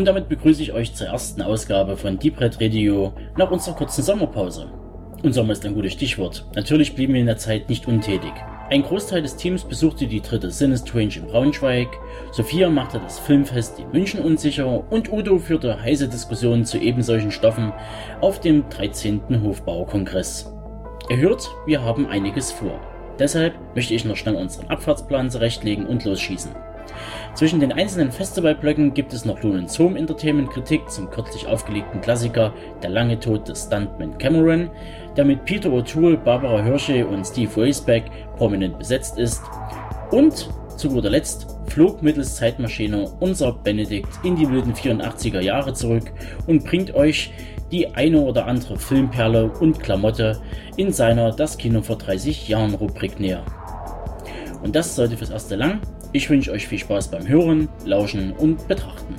Und damit begrüße ich euch zur ersten Ausgabe von Deep Red Radio nach unserer kurzen Sommerpause. Und Sommer ist ein gutes Stichwort. Natürlich blieben wir in der Zeit nicht untätig. Ein Großteil des Teams besuchte die dritte Sinistrange in Braunschweig, Sophia machte das Filmfest in München unsicher und Udo führte heiße Diskussionen zu ebensolchen Stoffen auf dem 13. Hofbaukongress. Ihr hört, wir haben einiges vor. Deshalb möchte ich noch schnell unseren Abfahrtsplan zurechtlegen und losschießen. Zwischen den einzelnen Festivalblöcken gibt es noch Lohnens Home Entertainment Kritik zum kürzlich aufgelegten Klassiker Der lange Tod des Stuntman Cameron, der mit Peter O'Toole, Barbara Hirsche und Steve Weisbeck prominent besetzt ist. Und zu guter Letzt flog mittels Zeitmaschine unser Benedikt in die wilden 84er Jahre zurück und bringt euch die eine oder andere Filmperle und Klamotte in seiner Das Kino vor 30 Jahren Rubrik näher. Und das sollte fürs erste lang. Ich wünsche euch viel Spaß beim Hören, Lauschen und Betrachten.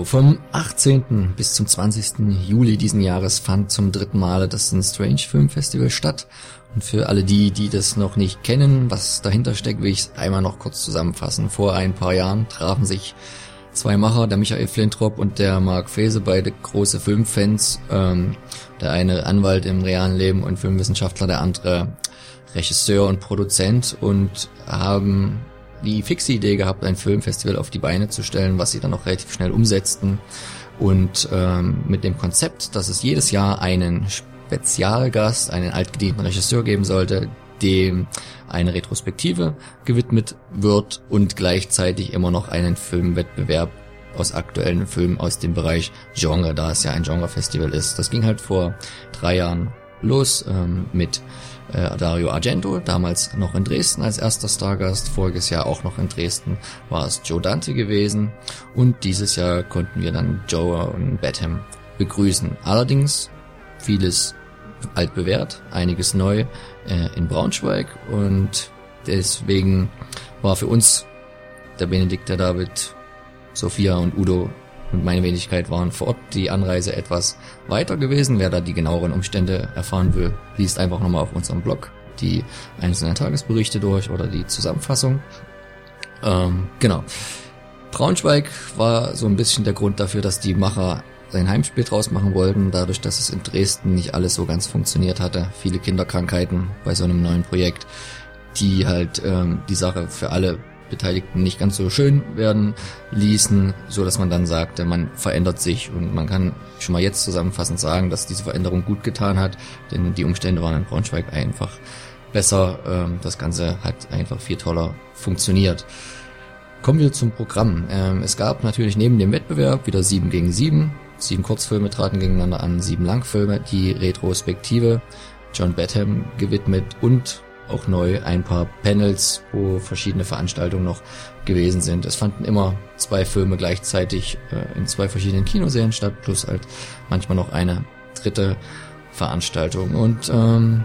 Also vom 18. bis zum 20. Juli diesen Jahres fand zum dritten Male das Strange Film Festival statt. Und für alle die, die das noch nicht kennen, was dahinter steckt, will ich es einmal noch kurz zusammenfassen. Vor ein paar Jahren trafen sich zwei Macher, der Michael Flintrop und der Mark Fese, beide große Filmfans. Ähm, der eine Anwalt im realen Leben und Filmwissenschaftler, der andere Regisseur und Produzent und haben die fixe Idee gehabt, ein Filmfestival auf die Beine zu stellen, was sie dann auch relativ schnell umsetzten. Und ähm, mit dem Konzept, dass es jedes Jahr einen Spezialgast, einen altgedienten Regisseur geben sollte, dem eine Retrospektive gewidmet wird und gleichzeitig immer noch einen Filmwettbewerb aus aktuellen Filmen aus dem Bereich Genre, da es ja ein Genrefestival ist. Das ging halt vor drei Jahren los ähm, mit äh, Dario Argento, damals noch in Dresden als erster Stargast, voriges Jahr auch noch in Dresden war es Joe Dante gewesen und dieses Jahr konnten wir dann Joe und Batham begrüßen. Allerdings vieles altbewährt, einiges neu äh, in Braunschweig und deswegen war für uns der Benedikt, der David, Sophia und Udo und meine Wenigkeit waren vor Ort die Anreise etwas weiter gewesen. Wer da die genaueren Umstände erfahren will, liest einfach nochmal auf unserem Blog die einzelnen Tagesberichte durch oder die Zusammenfassung. Ähm, genau. Braunschweig war so ein bisschen der Grund dafür, dass die Macher sein Heimspiel draus machen wollten, dadurch, dass es in Dresden nicht alles so ganz funktioniert hatte. Viele Kinderkrankheiten bei so einem neuen Projekt, die halt ähm, die Sache für alle Beteiligten nicht ganz so schön werden ließen, so dass man dann sagte, man verändert sich und man kann schon mal jetzt zusammenfassend sagen, dass diese Veränderung gut getan hat, denn die Umstände waren in Braunschweig einfach besser. Ähm, das Ganze hat einfach viel toller funktioniert. Kommen wir zum Programm. Ähm, es gab natürlich neben dem Wettbewerb wieder 7 gegen 7. Sieben Kurzfilme traten gegeneinander an, sieben Langfilme, die Retrospektive John Batham gewidmet und auch neu ein paar Panels, wo verschiedene Veranstaltungen noch gewesen sind. Es fanden immer zwei Filme gleichzeitig äh, in zwei verschiedenen Kinoserien statt, plus halt manchmal noch eine dritte Veranstaltung. Und ähm,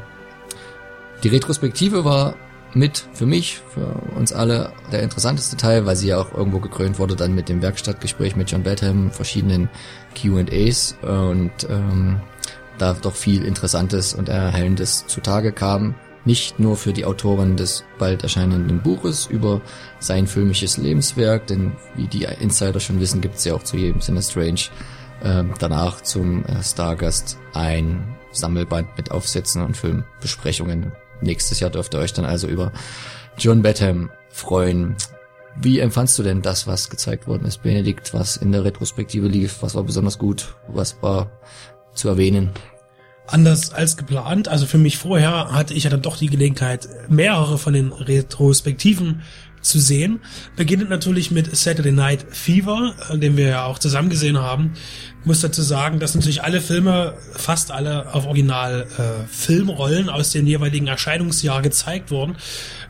die Retrospektive war mit für mich, für uns alle der interessanteste Teil, weil sie ja auch irgendwo gekrönt wurde dann mit dem Werkstattgespräch mit John Batham, verschiedenen Q&As und ähm, da doch viel Interessantes und Erhellendes zutage kam nicht nur für die Autorin des bald erscheinenden Buches über sein filmisches Lebenswerk, denn wie die Insider schon wissen, gibt es ja auch zu jedem Sinne Strange äh, danach zum äh, Stargast ein Sammelband mit Aufsätzen und Filmbesprechungen. Nächstes Jahr dürft ihr euch dann also über John Batham freuen. Wie empfandst du denn das, was gezeigt worden ist, Benedikt, was in der Retrospektive lief? Was war besonders gut? Was war zu erwähnen? Anders als geplant. Also für mich vorher hatte ich ja dann doch die Gelegenheit, mehrere von den Retrospektiven zu sehen. Beginnt natürlich mit Saturday Night Fever, äh, den wir ja auch zusammen gesehen haben. Ich muss dazu sagen, dass natürlich alle Filme, fast alle auf Original äh, Filmrollen aus den jeweiligen Erscheinungsjahr gezeigt wurden.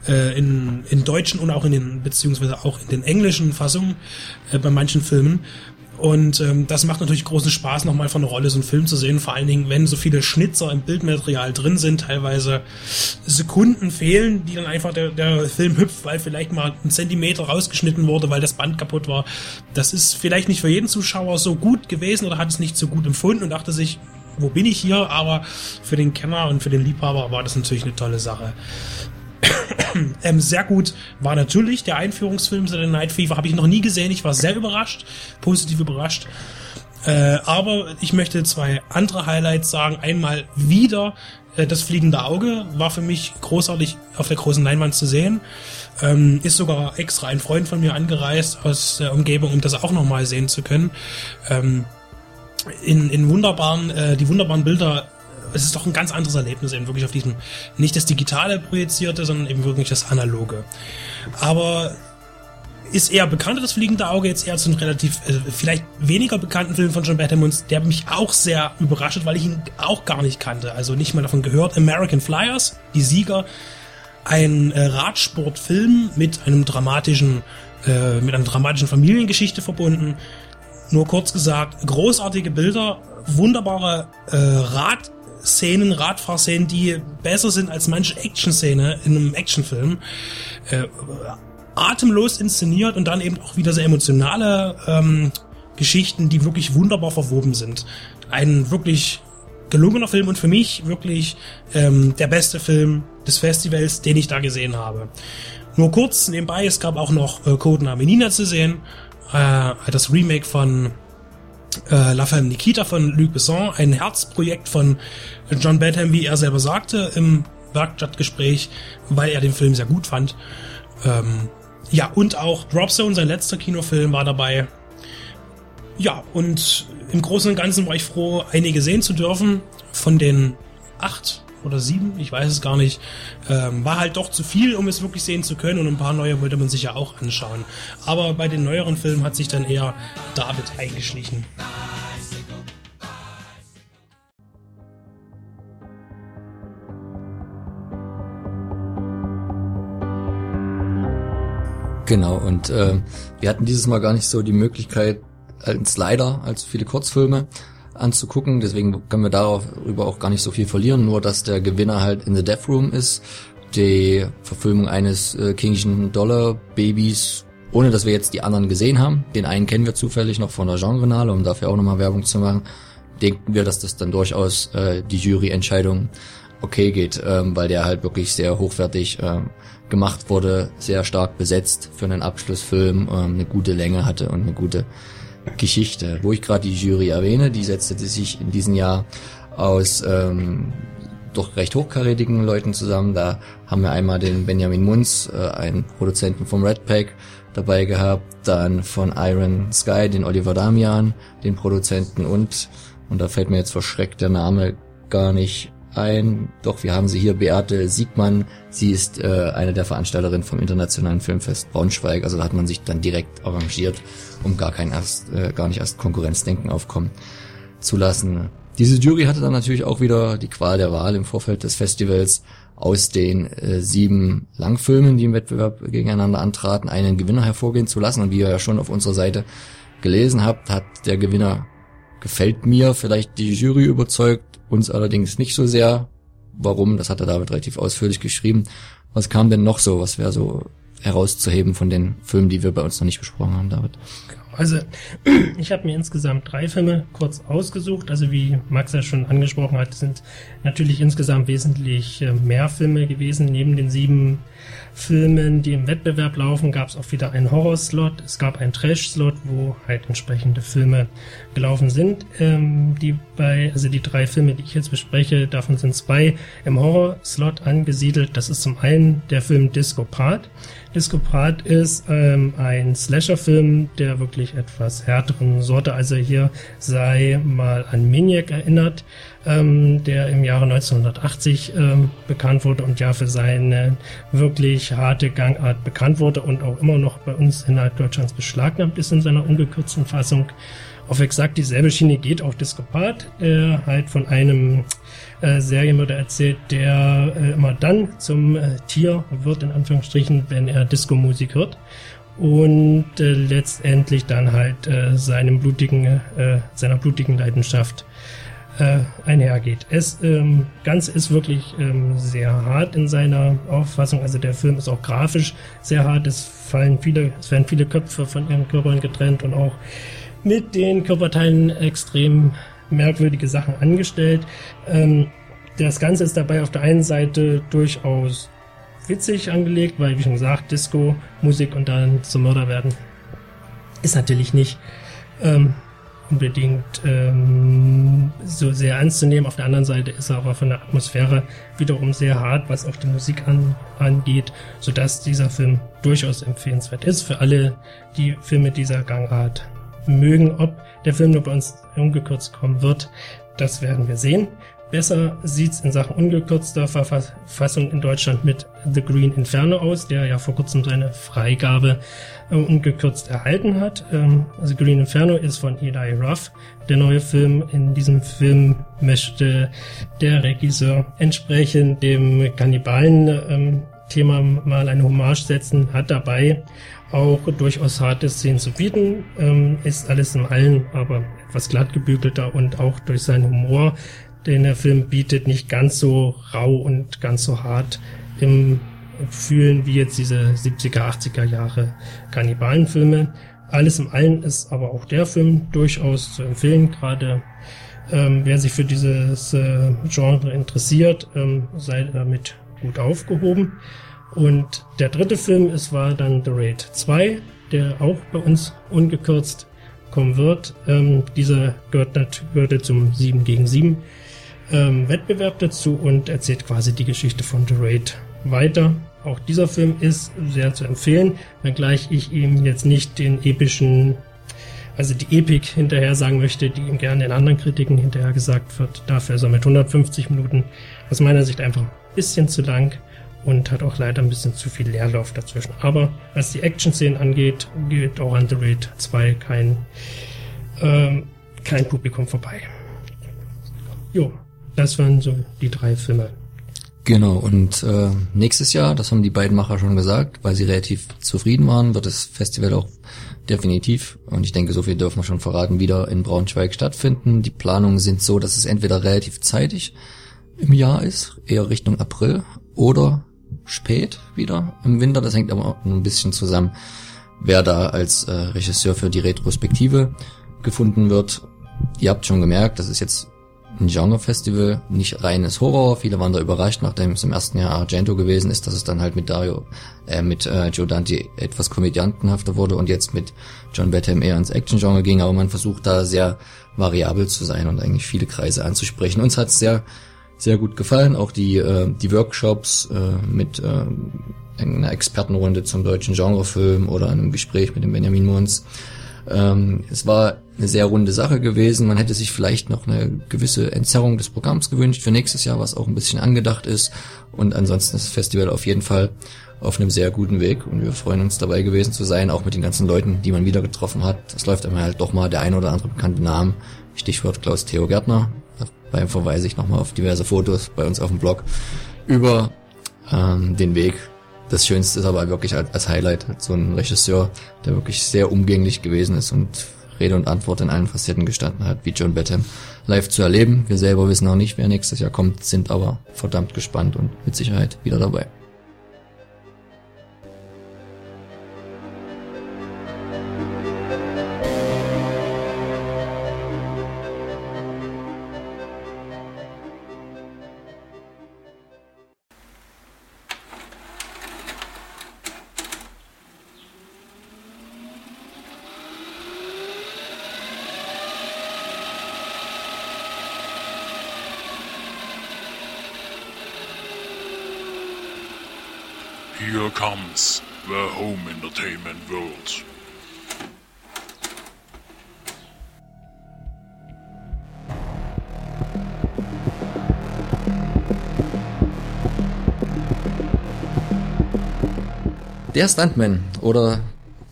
Äh, in, in deutschen und auch in den, beziehungsweise auch in den englischen Fassungen äh, bei manchen Filmen. Und ähm, das macht natürlich großen Spaß, nochmal von der Rolle so einen Film zu sehen. Vor allen Dingen, wenn so viele Schnitzer im Bildmaterial drin sind, teilweise Sekunden fehlen, die dann einfach der, der Film hüpft, weil vielleicht mal ein Zentimeter rausgeschnitten wurde, weil das Band kaputt war. Das ist vielleicht nicht für jeden Zuschauer so gut gewesen oder hat es nicht so gut empfunden und dachte sich, wo bin ich hier? Aber für den Kenner und für den Liebhaber war das natürlich eine tolle Sache. ähm, sehr gut war natürlich der Einführungsfilm The Night Fever. Habe ich noch nie gesehen. Ich war sehr überrascht, positiv überrascht. Äh, aber ich möchte zwei andere Highlights sagen. Einmal wieder äh, das fliegende Auge war für mich großartig auf der großen Leinwand zu sehen. Ähm, ist sogar extra ein Freund von mir angereist aus der Umgebung, um das auch nochmal sehen zu können. Ähm, in, in wunderbaren, äh, die wunderbaren Bilder es ist doch ein ganz anderes Erlebnis, eben wirklich auf diesem, nicht das Digitale projizierte, sondern eben wirklich das Analoge. Aber ist eher bekannter, das fliegende Auge, jetzt eher zu einem relativ, äh, vielleicht weniger bekannten Film von John Badham der mich auch sehr überrascht hat, weil ich ihn auch gar nicht kannte, also nicht mal davon gehört. American Flyers, die Sieger, ein äh, Radsportfilm mit einem dramatischen, äh, mit einer dramatischen Familiengeschichte verbunden. Nur kurz gesagt, großartige Bilder, wunderbare äh, Rad Szenen, Radfahrszenen, die besser sind als manche Action-Szene in einem Actionfilm. Äh, atemlos inszeniert und dann eben auch wieder sehr emotionale ähm, Geschichten, die wirklich wunderbar verwoben sind. Ein wirklich gelungener Film und für mich wirklich ähm, der beste Film des Festivals, den ich da gesehen habe. Nur kurz nebenbei, es gab auch noch äh, Codename Nina zu sehen, äh, das Remake von äh, La Femme Nikita von Luc Besson, ein Herzprojekt von John Badham, wie er selber sagte im Werkstattgespräch, weil er den Film sehr gut fand. Ähm, ja, und auch Drop Zone, sein letzter Kinofilm, war dabei. Ja, und im Großen und Ganzen war ich froh, einige sehen zu dürfen. Von den acht oder sieben, ich weiß es gar nicht. Ähm, war halt doch zu viel, um es wirklich sehen zu können und ein paar neue wollte man sich ja auch anschauen. Aber bei den neueren Filmen hat sich dann eher David eingeschlichen. Genau, und äh, wir hatten dieses Mal gar nicht so die Möglichkeit, als leider, als viele Kurzfilme anzugucken. Deswegen können wir darüber auch gar nicht so viel verlieren. Nur, dass der Gewinner halt in The Death Room ist. Die Verfilmung eines äh, Kingschen Dollar Babys, ohne dass wir jetzt die anderen gesehen haben. Den einen kennen wir zufällig noch von der Genrenale, um dafür auch nochmal Werbung zu machen. Denken wir, dass das dann durchaus äh, die Juryentscheidung okay geht, ähm, weil der halt wirklich sehr hochwertig ähm, gemacht wurde, sehr stark besetzt für einen Abschlussfilm, ähm, eine gute Länge hatte und eine gute Geschichte. Wo ich gerade die Jury erwähne, die setzte sich in diesem Jahr aus ähm, doch recht hochkarätigen Leuten zusammen. Da haben wir einmal den Benjamin Munz, äh, einen Produzenten vom Red Pack, dabei gehabt, dann von Iron Sky, den Oliver Damian, den Produzenten und, und da fällt mir jetzt verschreckt der Name gar nicht ein. Doch wir haben sie hier, Beate Siegmann. Sie ist äh, eine der Veranstalterinnen vom Internationalen Filmfest Braunschweig. Also da hat man sich dann direkt arrangiert um gar kein erst, äh, gar nicht erst Konkurrenzdenken aufkommen zu lassen. Diese Jury hatte dann natürlich auch wieder die Qual der Wahl im Vorfeld des Festivals aus den äh, sieben Langfilmen, die im Wettbewerb gegeneinander antraten, einen Gewinner hervorgehen zu lassen. Und wie ihr ja schon auf unserer Seite gelesen habt, hat der Gewinner gefällt mir, vielleicht die Jury überzeugt, uns allerdings nicht so sehr. Warum? Das hat er David relativ ausführlich geschrieben. Was kam denn noch so? Was wäre so herauszuheben von den Filmen, die wir bei uns noch nicht besprochen haben, David? Also ich habe mir insgesamt drei Filme kurz ausgesucht. Also wie Max ja schon angesprochen hat, sind natürlich insgesamt wesentlich äh, mehr Filme gewesen. Neben den sieben Filmen, die im Wettbewerb laufen, gab es auch wieder einen Horror-Slot. Es gab einen Trash-Slot, wo halt entsprechende Filme gelaufen sind. Ähm, die bei, also die drei Filme, die ich jetzt bespreche, davon sind zwei im Horror-Slot angesiedelt. Das ist zum einen der Film Disco Part. Discopat ist ähm, ein Slasher-Film der wirklich etwas härteren Sorte. Also hier sei mal an Maniac erinnert, ähm, der im Jahre 1980 ähm, bekannt wurde und ja für seine wirklich harte Gangart bekannt wurde und auch immer noch bei uns innerhalb Deutschlands beschlagnahmt ist in seiner ungekürzten Fassung. Auf exakt dieselbe Schiene geht auch Discopat, der halt von einem äh, Serienmörder erzählt, der äh, immer dann zum äh, Tier wird, in Anführungsstrichen, wenn er Disco-Musik hört und äh, letztendlich dann halt äh, seinem blutigen, äh, seiner blutigen Leidenschaft äh, einhergeht. Es ähm, Ganze ist wirklich ähm, sehr hart in seiner Auffassung. Also der Film ist auch grafisch sehr hart. Es fallen viele, es werden viele Köpfe von ihren Körpern getrennt und auch mit den Körperteilen extrem merkwürdige Sachen angestellt. Ähm, das Ganze ist dabei auf der einen Seite durchaus witzig angelegt, weil, wie schon gesagt, Disco, Musik und dann zum Mörder werden ist natürlich nicht ähm, unbedingt ähm, so sehr ernst zu nehmen. Auf der anderen Seite ist er aber von der Atmosphäre wiederum sehr hart, was auch die Musik an, angeht, sodass dieser Film durchaus empfehlenswert ist für alle, die Filme dieser Gangart mögen. Ob der Film nur bei uns ungekürzt kommen wird, das werden wir sehen. Besser sieht's in Sachen ungekürzter Verfassung in Deutschland mit The Green Inferno aus, der ja vor kurzem seine Freigabe äh, ungekürzt erhalten hat. Ähm, also Green Inferno ist von Eli Ruff, der neue Film. In diesem Film möchte der Regisseur entsprechend dem Kannibalen-Thema ähm, mal eine Hommage setzen, hat dabei auch durchaus harte Szenen zu bieten, ähm, ist alles im Allen aber etwas glatt gebügelter und auch durch seinen Humor, den der Film bietet, nicht ganz so rau und ganz so hart im Fühlen wie jetzt diese 70er, 80er Jahre Kannibalenfilme. Alles im Allen ist aber auch der Film durchaus zu empfehlen, gerade ähm, wer sich für dieses äh, Genre interessiert, ähm, sei damit gut aufgehoben. Und der dritte Film ist, war dann The Raid 2, der auch bei uns ungekürzt kommen wird. Ähm, dieser gehört, gehörte zum 7 gegen 7 ähm, Wettbewerb dazu und erzählt quasi die Geschichte von The Raid weiter. Auch dieser Film ist sehr zu empfehlen, wenngleich ich ihm jetzt nicht den epischen, also die Epik hinterher sagen möchte, die ihm gerne in anderen Kritiken hinterher gesagt wird. Dafür ist er mit 150 Minuten aus meiner Sicht einfach ein bisschen zu lang und hat auch leider ein bisschen zu viel Leerlauf dazwischen. Aber was die Action-Szenen angeht, geht auch an The Raid 2 kein, ähm, kein Publikum vorbei. Jo, das waren so die drei Filme. Genau, und äh, nächstes Jahr, das haben die beiden Macher schon gesagt, weil sie relativ zufrieden waren, wird das Festival auch definitiv, und ich denke, so viel dürfen wir schon verraten, wieder in Braunschweig stattfinden. Die Planungen sind so, dass es entweder relativ zeitig im Jahr ist, eher Richtung April, oder spät wieder im Winter. Das hängt aber auch ein bisschen zusammen, wer da als äh, Regisseur für die Retrospektive gefunden wird. Ihr habt schon gemerkt, das ist jetzt ein Genre-Festival, nicht reines Horror. Viele waren da überrascht, nachdem es im ersten Jahr Argento gewesen ist, dass es dann halt mit Dario, äh, mit äh, Joe Dante etwas komödiantenhafter wurde und jetzt mit John Batham eher ins Action-Genre ging. Aber man versucht da sehr variabel zu sein und eigentlich viele Kreise anzusprechen. Uns hat es sehr sehr gut gefallen. Auch die, äh, die Workshops äh, mit äh, einer Expertenrunde zum deutschen Genrefilm oder einem Gespräch mit dem Benjamin Munz. Ähm, es war eine sehr runde Sache gewesen. Man hätte sich vielleicht noch eine gewisse Entzerrung des Programms gewünscht für nächstes Jahr, was auch ein bisschen angedacht ist. Und ansonsten ist das Festival auf jeden Fall auf einem sehr guten Weg und wir freuen uns dabei gewesen zu sein, auch mit den ganzen Leuten, die man wieder getroffen hat. Es läuft einmal halt doch mal der ein oder andere bekannte Name. Stichwort Klaus Theo Gärtner, Dabei verweise ich nochmal auf diverse Fotos bei uns auf dem Blog über ähm, den Weg. Das Schönste ist aber wirklich als, Highlight so ein Regisseur, der wirklich sehr umgänglich gewesen ist und Rede und Antwort in allen Facetten gestanden hat, wie John Batham live zu erleben. Wir selber wissen auch nicht, wer nächstes Jahr kommt, sind aber verdammt gespannt und mit Sicherheit wieder dabei. Here comes the home entertainment world. Der Stuntman oder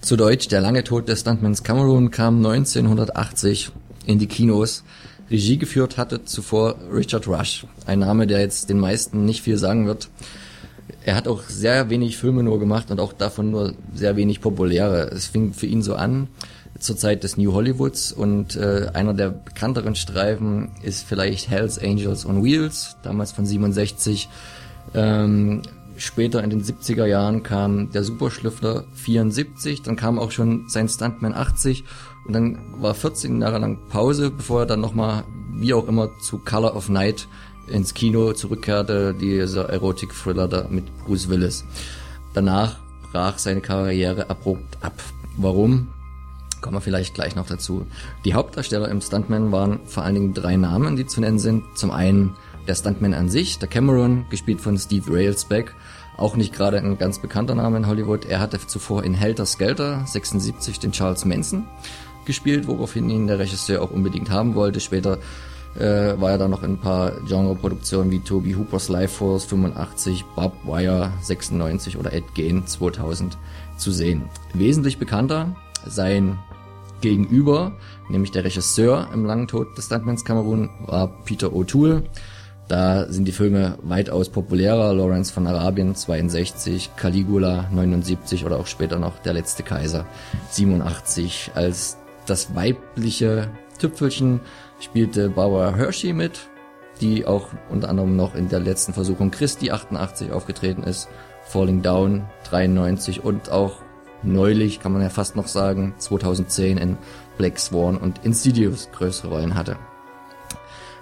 zu Deutsch der lange Tod des Stuntmans Cameron kam 1980 in die Kinos. Regie geführt hatte zuvor Richard Rush, ein Name, der jetzt den meisten nicht viel sagen wird. Er hat auch sehr wenig Filme nur gemacht und auch davon nur sehr wenig populäre. Es fing für ihn so an zur Zeit des New Hollywoods und äh, einer der bekannteren Streifen ist vielleicht Hells Angels on Wheels, damals von 67. Ähm, Später in den 70er Jahren kam der Superschlüffler 74, dann kam auch schon sein Stuntman 80 und dann war 14 Jahre lang Pause, bevor er dann nochmal, wie auch immer, zu Color of Night ins Kino zurückkehrte, dieser Erotik-Thriller da mit Bruce Willis. Danach brach seine Karriere abrupt ab. Warum? Kommen wir vielleicht gleich noch dazu. Die Hauptdarsteller im Stuntman waren vor allen Dingen drei Namen, die zu nennen sind. Zum einen der Stuntman an sich, der Cameron, gespielt von Steve Railsback, auch nicht gerade ein ganz bekannter Name in Hollywood. Er hatte zuvor in Helter Skelter 76 den Charles Manson gespielt, woraufhin ihn der Regisseur auch unbedingt haben wollte. Später äh, war er dann noch in ein paar Genreproduktionen wie Toby Hoopers Life Force 85, Bob Wire 96 oder Ed Gein 2000 zu sehen. Wesentlich bekannter sein Gegenüber, nämlich der Regisseur im langen Tod des Stuntmans Cameron, war Peter O'Toole. Da sind die Filme weitaus populärer. Lawrence von Arabien 62, Caligula 79 oder auch später noch Der letzte Kaiser 87. Als das weibliche Tüpfelchen spielte Barbara Hershey mit, die auch unter anderem noch in der letzten Versuchung Christi 88 aufgetreten ist, Falling Down 93 und auch neulich, kann man ja fast noch sagen, 2010 in Black Swan und Insidious größere Rollen hatte.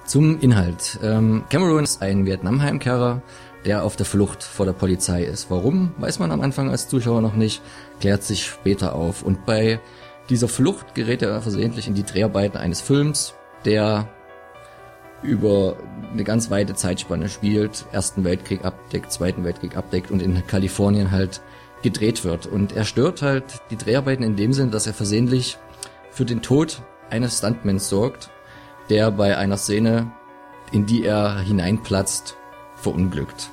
Zum Inhalt. Ähm, Cameron ist ein Vietnam-Heimkehrer, der auf der Flucht vor der Polizei ist. Warum, weiß man am Anfang als Zuschauer noch nicht, klärt sich später auf. Und bei dieser Flucht gerät er versehentlich in die Dreharbeiten eines Films, der über eine ganz weite Zeitspanne spielt, Ersten Weltkrieg abdeckt, Zweiten Weltkrieg abdeckt und in Kalifornien halt gedreht wird. Und er stört halt die Dreharbeiten in dem Sinn, dass er versehentlich für den Tod eines Stuntmans sorgt, der bei einer Szene, in die er hineinplatzt, verunglückt.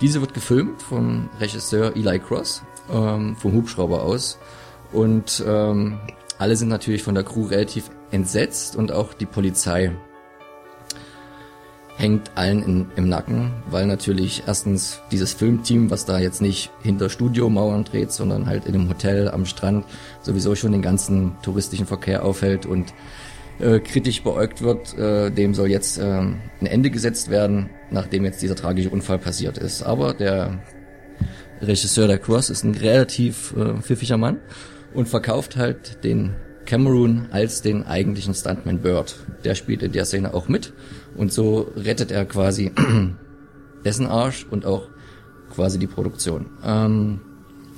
Diese wird gefilmt vom Regisseur Eli Cross, ähm, vom Hubschrauber aus. Und ähm, alle sind natürlich von der Crew relativ entsetzt und auch die Polizei hängt allen in, im Nacken, weil natürlich erstens dieses Filmteam, was da jetzt nicht hinter Studiomauern dreht, sondern halt in einem Hotel am Strand sowieso schon den ganzen touristischen Verkehr aufhält und äh, kritisch beäugt wird, äh, dem soll jetzt äh, ein Ende gesetzt werden, nachdem jetzt dieser tragische Unfall passiert ist. Aber der Regisseur der Cross ist ein relativ äh, pfiffiger Mann und verkauft halt den Cameron als den eigentlichen Stuntman Bird. Der spielt in der Szene auch mit und so rettet er quasi dessen Arsch und auch quasi die Produktion. Ähm,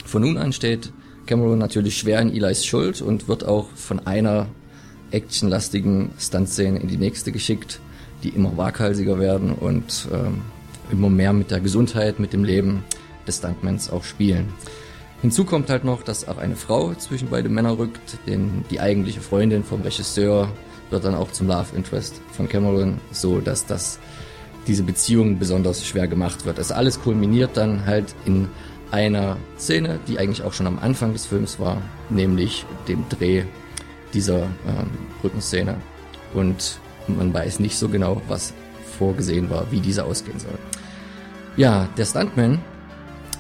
von nun an steht Cameron natürlich schwer in Eli's Schuld und wird auch von einer actionlastigen Stuntszenen in die nächste geschickt, die immer waghalsiger werden und ähm, immer mehr mit der Gesundheit, mit dem Leben des Stuntmans auch spielen. Hinzu kommt halt noch, dass auch eine Frau zwischen beide Männer rückt, denn die eigentliche Freundin vom Regisseur wird dann auch zum Love Interest von Cameron, so dass das diese Beziehung besonders schwer gemacht wird. Das alles kulminiert dann halt in einer Szene, die eigentlich auch schon am Anfang des Films war, nämlich dem Dreh dieser ähm, Brückenszene. Und man weiß nicht so genau, was vorgesehen war, wie diese ausgehen soll. Ja, der Stuntman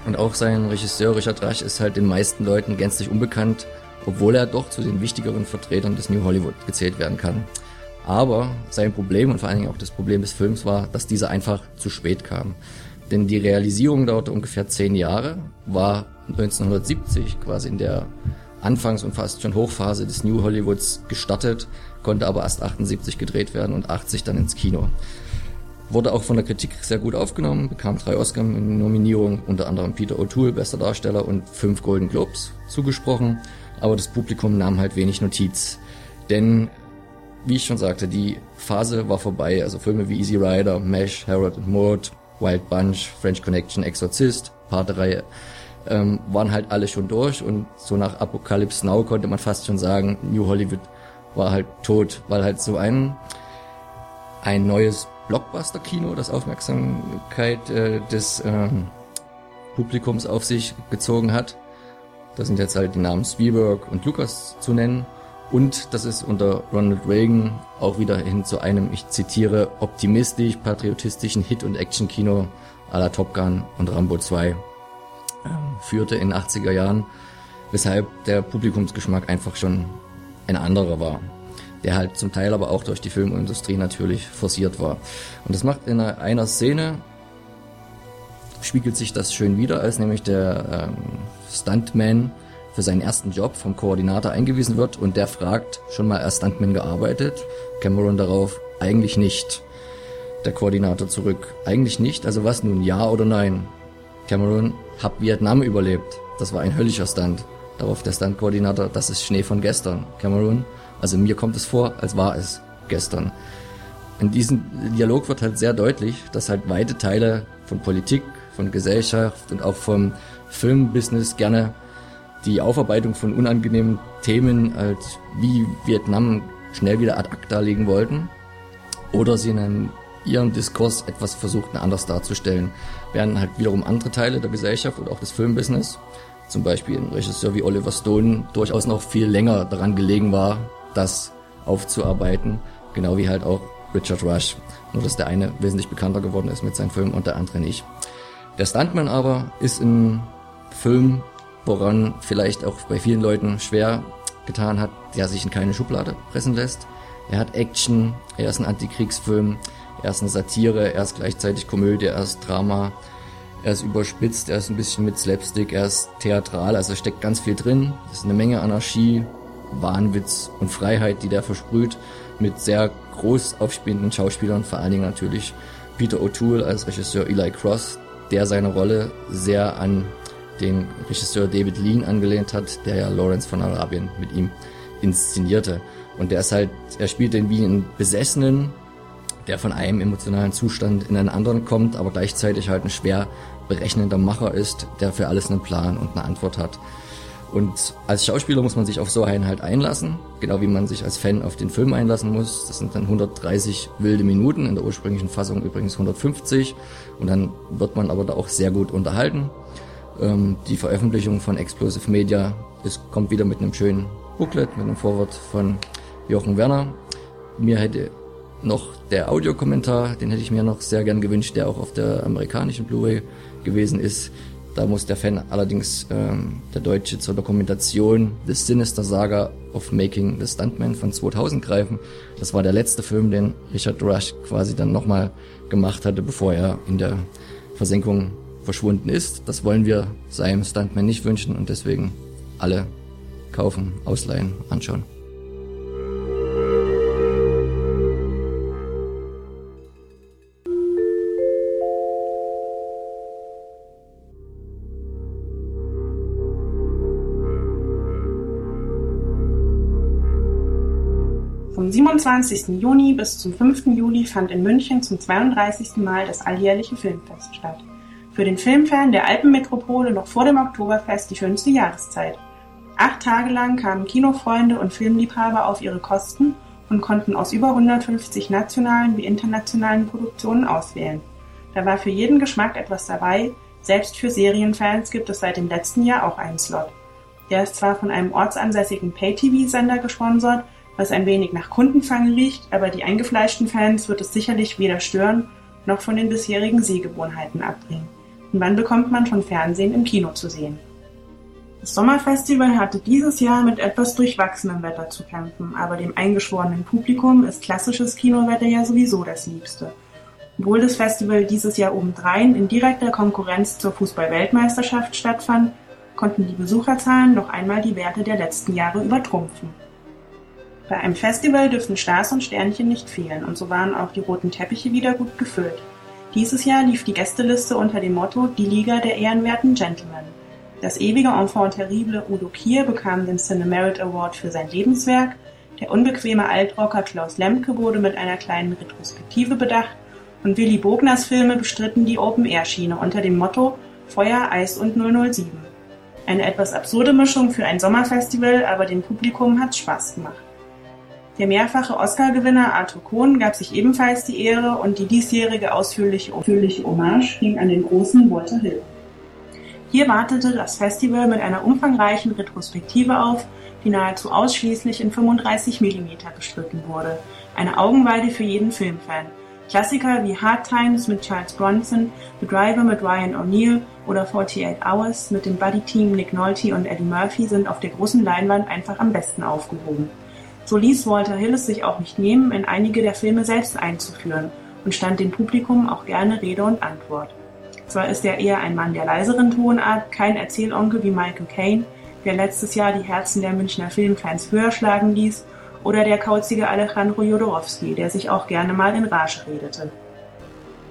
und auch sein Regisseur Richard Rasch ist halt den meisten Leuten gänzlich unbekannt, obwohl er doch zu den wichtigeren Vertretern des New Hollywood gezählt werden kann. Aber sein Problem und vor allen Dingen auch das Problem des Films war, dass dieser einfach zu spät kam. Denn die Realisierung dauerte ungefähr zehn Jahre, war 1970 quasi in der Anfangs- und fast schon Hochphase des New Hollywoods gestartet, konnte aber erst 78 gedreht werden und 80 dann ins Kino. Wurde auch von der Kritik sehr gut aufgenommen, bekam drei Oscar-Nominierungen, unter anderem Peter O'Toole, bester Darsteller, und fünf Golden Globes zugesprochen, aber das Publikum nahm halt wenig Notiz. Denn, wie ich schon sagte, die Phase war vorbei, also Filme wie Easy Rider, Mesh, Harold and Maude, Wild Bunch, French Connection, Exorcist, Paterei ähm, waren halt alle schon durch. Und so nach Apocalypse Now konnte man fast schon sagen, New Hollywood war halt tot, weil halt so ein, ein neues Blockbuster-Kino das Aufmerksamkeit äh, des ähm, Publikums auf sich gezogen hat. Da sind jetzt halt die Namen Spielberg und Lucas zu nennen. Und das ist unter Ronald Reagan auch wieder hin zu einem, ich zitiere, optimistisch, patriotistischen Hit- und Action-Kino à la Top Gun und Rambo 2 ähm, führte in den 80er Jahren, weshalb der Publikumsgeschmack einfach schon ein anderer war, der halt zum Teil aber auch durch die Filmindustrie natürlich forciert war. Und das macht in einer Szene, spiegelt sich das schön wieder, als nämlich der ähm, Stuntman für seinen ersten Job vom Koordinator eingewiesen wird und der fragt, schon mal als Stuntman gearbeitet? Cameron darauf, eigentlich nicht. Der Koordinator zurück, eigentlich nicht, also was nun, ja oder nein? Cameron, hab Vietnam überlebt. Das war ein höllischer Stunt. Darauf der Stunt-Koordinator, das ist Schnee von gestern. Cameron, also mir kommt es vor, als war es gestern. In diesem Dialog wird halt sehr deutlich, dass halt weite Teile von Politik, von Gesellschaft und auch vom Filmbusiness gerne die Aufarbeitung von unangenehmen Themen als wie Vietnam schnell wieder ad acta legen wollten oder sie in ihrem Diskurs etwas versuchten anders darzustellen, während halt wiederum andere Teile der Gesellschaft und auch des Filmbusiness, zum Beispiel ein Regisseur wie Oliver Stone, durchaus noch viel länger daran gelegen war, das aufzuarbeiten, genau wie halt auch Richard Rush. Nur dass der eine wesentlich bekannter geworden ist mit seinen Filmen und der andere nicht. Der Stuntman aber ist ein Film, woran vielleicht auch bei vielen Leuten schwer getan hat, der sich in keine Schublade pressen lässt. Er hat Action, er ist ein Antikriegsfilm, er ist eine Satire, er ist gleichzeitig Komödie, er ist Drama, er ist überspitzt, er ist ein bisschen mit Slapstick, er ist theatral, also steckt ganz viel drin. Ist eine Menge Anarchie, Wahnwitz und Freiheit, die der versprüht, mit sehr groß aufspielenden Schauspielern, vor allen Dingen natürlich Peter O'Toole als Regisseur Eli Cross, der seine Rolle sehr an den Regisseur David Lean angelehnt hat, der ja Lawrence von Arabien mit ihm inszenierte. Und der ist halt, er spielt den wie einen Besessenen, der von einem emotionalen Zustand in einen anderen kommt, aber gleichzeitig halt ein schwer berechnender Macher ist, der für alles einen Plan und eine Antwort hat. Und als Schauspieler muss man sich auf so einen halt einlassen, genau wie man sich als Fan auf den Film einlassen muss. Das sind dann 130 wilde Minuten, in der ursprünglichen Fassung übrigens 150. Und dann wird man aber da auch sehr gut unterhalten. Ähm, die Veröffentlichung von Explosive Media es kommt wieder mit einem schönen Booklet, mit einem Vorwort von Jochen Werner. Mir hätte noch der Audiokommentar, den hätte ich mir noch sehr gern gewünscht, der auch auf der amerikanischen Blu-ray gewesen ist. Da muss der Fan allerdings ähm, der Deutsche zur Dokumentation des Sinister Saga of Making the Stuntman von 2000 greifen. Das war der letzte Film, den Richard Rush quasi dann nochmal gemacht hatte, bevor er in der Versenkung verschwunden ist. Das wollen wir seinem Stuntman nicht wünschen und deswegen alle kaufen, ausleihen, anschauen. Vom 27. Juni bis zum 5. Juli fand in München zum 32. Mal das alljährliche Filmfest statt. Für den Filmfan der Alpenmetropole noch vor dem Oktoberfest die schönste Jahreszeit. Acht Tage lang kamen Kinofreunde und Filmliebhaber auf ihre Kosten und konnten aus über 150 nationalen wie internationalen Produktionen auswählen. Da war für jeden Geschmack etwas dabei, selbst für Serienfans gibt es seit dem letzten Jahr auch einen Slot. Der ist zwar von einem ortsansässigen Pay-TV-Sender gesponsert, was ein wenig nach Kundenfang riecht, aber die eingefleischten Fans wird es sicherlich weder stören noch von den bisherigen Sehgewohnheiten abbringen. Und wann bekommt man schon Fernsehen im Kino zu sehen? Das Sommerfestival hatte dieses Jahr mit etwas durchwachsenem Wetter zu kämpfen, aber dem eingeschworenen Publikum ist klassisches Kinowetter ja sowieso das Liebste. Obwohl das Festival dieses Jahr obendrein in direkter Konkurrenz zur Fußball-Weltmeisterschaft stattfand, konnten die Besucherzahlen noch einmal die Werte der letzten Jahre übertrumpfen. Bei einem Festival dürfen Stars und Sternchen nicht fehlen und so waren auch die roten Teppiche wieder gut gefüllt. Dieses Jahr lief die Gästeliste unter dem Motto Die Liga der ehrenwerten Gentlemen. Das ewige Enfant terrible Udo Kier bekam den Cinemerit Award für sein Lebenswerk, der unbequeme Altrocker Klaus Lemke wurde mit einer kleinen Retrospektive bedacht und Willy Bogners Filme bestritten die Open-Air-Schiene unter dem Motto Feuer, Eis und 007. Eine etwas absurde Mischung für ein Sommerfestival, aber dem Publikum hat's Spaß gemacht. Der mehrfache Oscar-Gewinner Arthur Kohn gab sich ebenfalls die Ehre und die diesjährige ausführliche, ausführliche Hommage ging an den großen Walter Hill. Hier wartete das Festival mit einer umfangreichen Retrospektive auf, die nahezu ausschließlich in 35 mm bestritten wurde. Eine Augenweide für jeden Filmfan. Klassiker wie Hard Times mit Charles Bronson, The Driver mit Ryan O'Neill oder 48 Hours mit dem Buddy-Team Nick Nolte und Eddie Murphy sind auf der großen Leinwand einfach am besten aufgehoben. So ließ Walter Hill es sich auch nicht nehmen, in einige der Filme selbst einzuführen und stand dem Publikum auch gerne Rede und Antwort. Zwar ist er eher ein Mann der leiseren Tonart, kein Erzählonkel wie Michael Caine, der letztes Jahr die Herzen der Münchner Filmfans höher schlagen ließ, oder der kauzige Alejandro Jodorowsky, der sich auch gerne mal in Rage redete.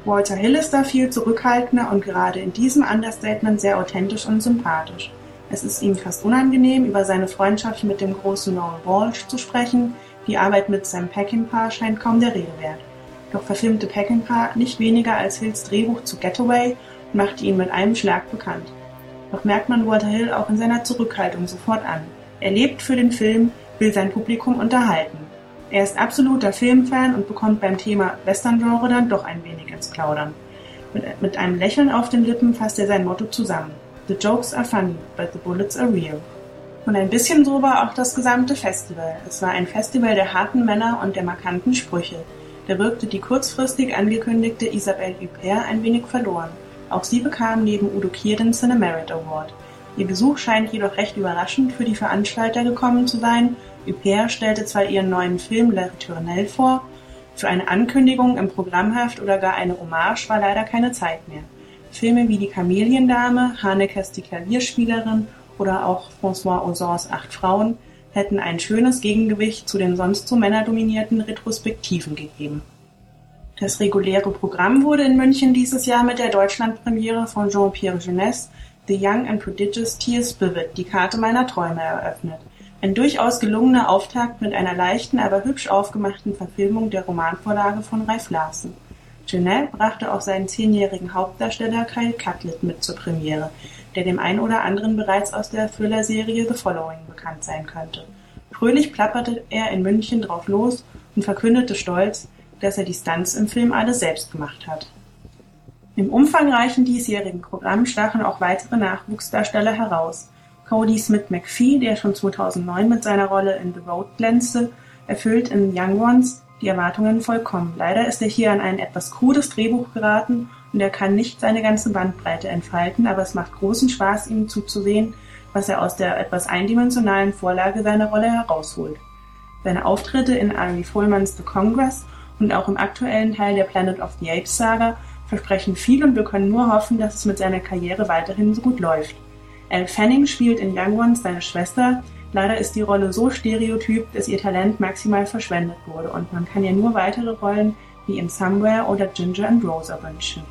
Walter Hill ist da viel zurückhaltender und gerade in diesem Understatement sehr authentisch und sympathisch. Es ist ihm fast unangenehm, über seine Freundschaft mit dem großen Noel Walsh zu sprechen. Die Arbeit mit Sam Peckinpah scheint kaum der Rede wert. Doch verfilmte Peckinpah nicht weniger als Hills Drehbuch zu Getaway und machte ihn mit einem Schlag bekannt. Doch merkt man Walter Hill auch in seiner Zurückhaltung sofort an. Er lebt für den Film, will sein Publikum unterhalten. Er ist absoluter Filmfan und bekommt beim Thema Western-Genre dann doch ein wenig ins Plaudern. Mit, mit einem Lächeln auf den Lippen fasst er sein Motto zusammen. The jokes are funny, but the bullets are real. Und ein bisschen so war auch das gesamte Festival. Es war ein Festival der harten Männer und der markanten Sprüche. Da wirkte die kurzfristig angekündigte Isabelle Huppert ein wenig verloren. Auch sie bekam neben Udo Kier den Cinemerit Award. Ihr Besuch scheint jedoch recht überraschend für die Veranstalter gekommen zu sein. Huppert stellte zwar ihren neuen Film La Ritournelle vor, für eine Ankündigung im Programmheft oder gar eine Hommage war leider keine Zeit mehr. Filme wie Die Kameliendame, Hanekes die Klavierspielerin oder auch François Ozons Acht Frauen hätten ein schönes Gegengewicht zu den sonst so männerdominierten Retrospektiven gegeben. Das reguläre Programm wurde in München dieses Jahr mit der Deutschlandpremiere von Jean-Pierre Jeunesse The Young and Prodigious T.S. Vivid, die Karte meiner Träume eröffnet. Ein durchaus gelungener Auftakt mit einer leichten, aber hübsch aufgemachten Verfilmung der Romanvorlage von Ralf Larsen. Jeanette brachte auch seinen zehnjährigen Hauptdarsteller Kyle Cutlet mit zur Premiere, der dem einen oder anderen bereits aus der Thriller-Serie The Following bekannt sein könnte. Fröhlich plapperte er in München drauf los und verkündete stolz, dass er die Stunts im Film alle selbst gemacht hat. Im umfangreichen diesjährigen Programm stachen auch weitere Nachwuchsdarsteller heraus. Cody Smith McPhee, der schon 2009 mit seiner Rolle in The Road glänzte, erfüllt in Young Ones die Erwartungen vollkommen. Leider ist er hier an ein etwas krudes Drehbuch geraten und er kann nicht seine ganze Bandbreite entfalten, aber es macht großen Spaß, ihm zuzusehen, was er aus der etwas eindimensionalen Vorlage seiner Rolle herausholt. Seine Auftritte in Ari Folmans The Congress und auch im aktuellen Teil der Planet of the Apes Saga versprechen viel und wir können nur hoffen, dass es mit seiner Karriere weiterhin so gut läuft. Elle Fanning spielt in Young Ones seine Schwester, Leider ist die Rolle so stereotyp, dass ihr Talent maximal verschwendet wurde und man kann ihr nur weitere Rollen wie in Somewhere oder Ginger and Rosa wünschen.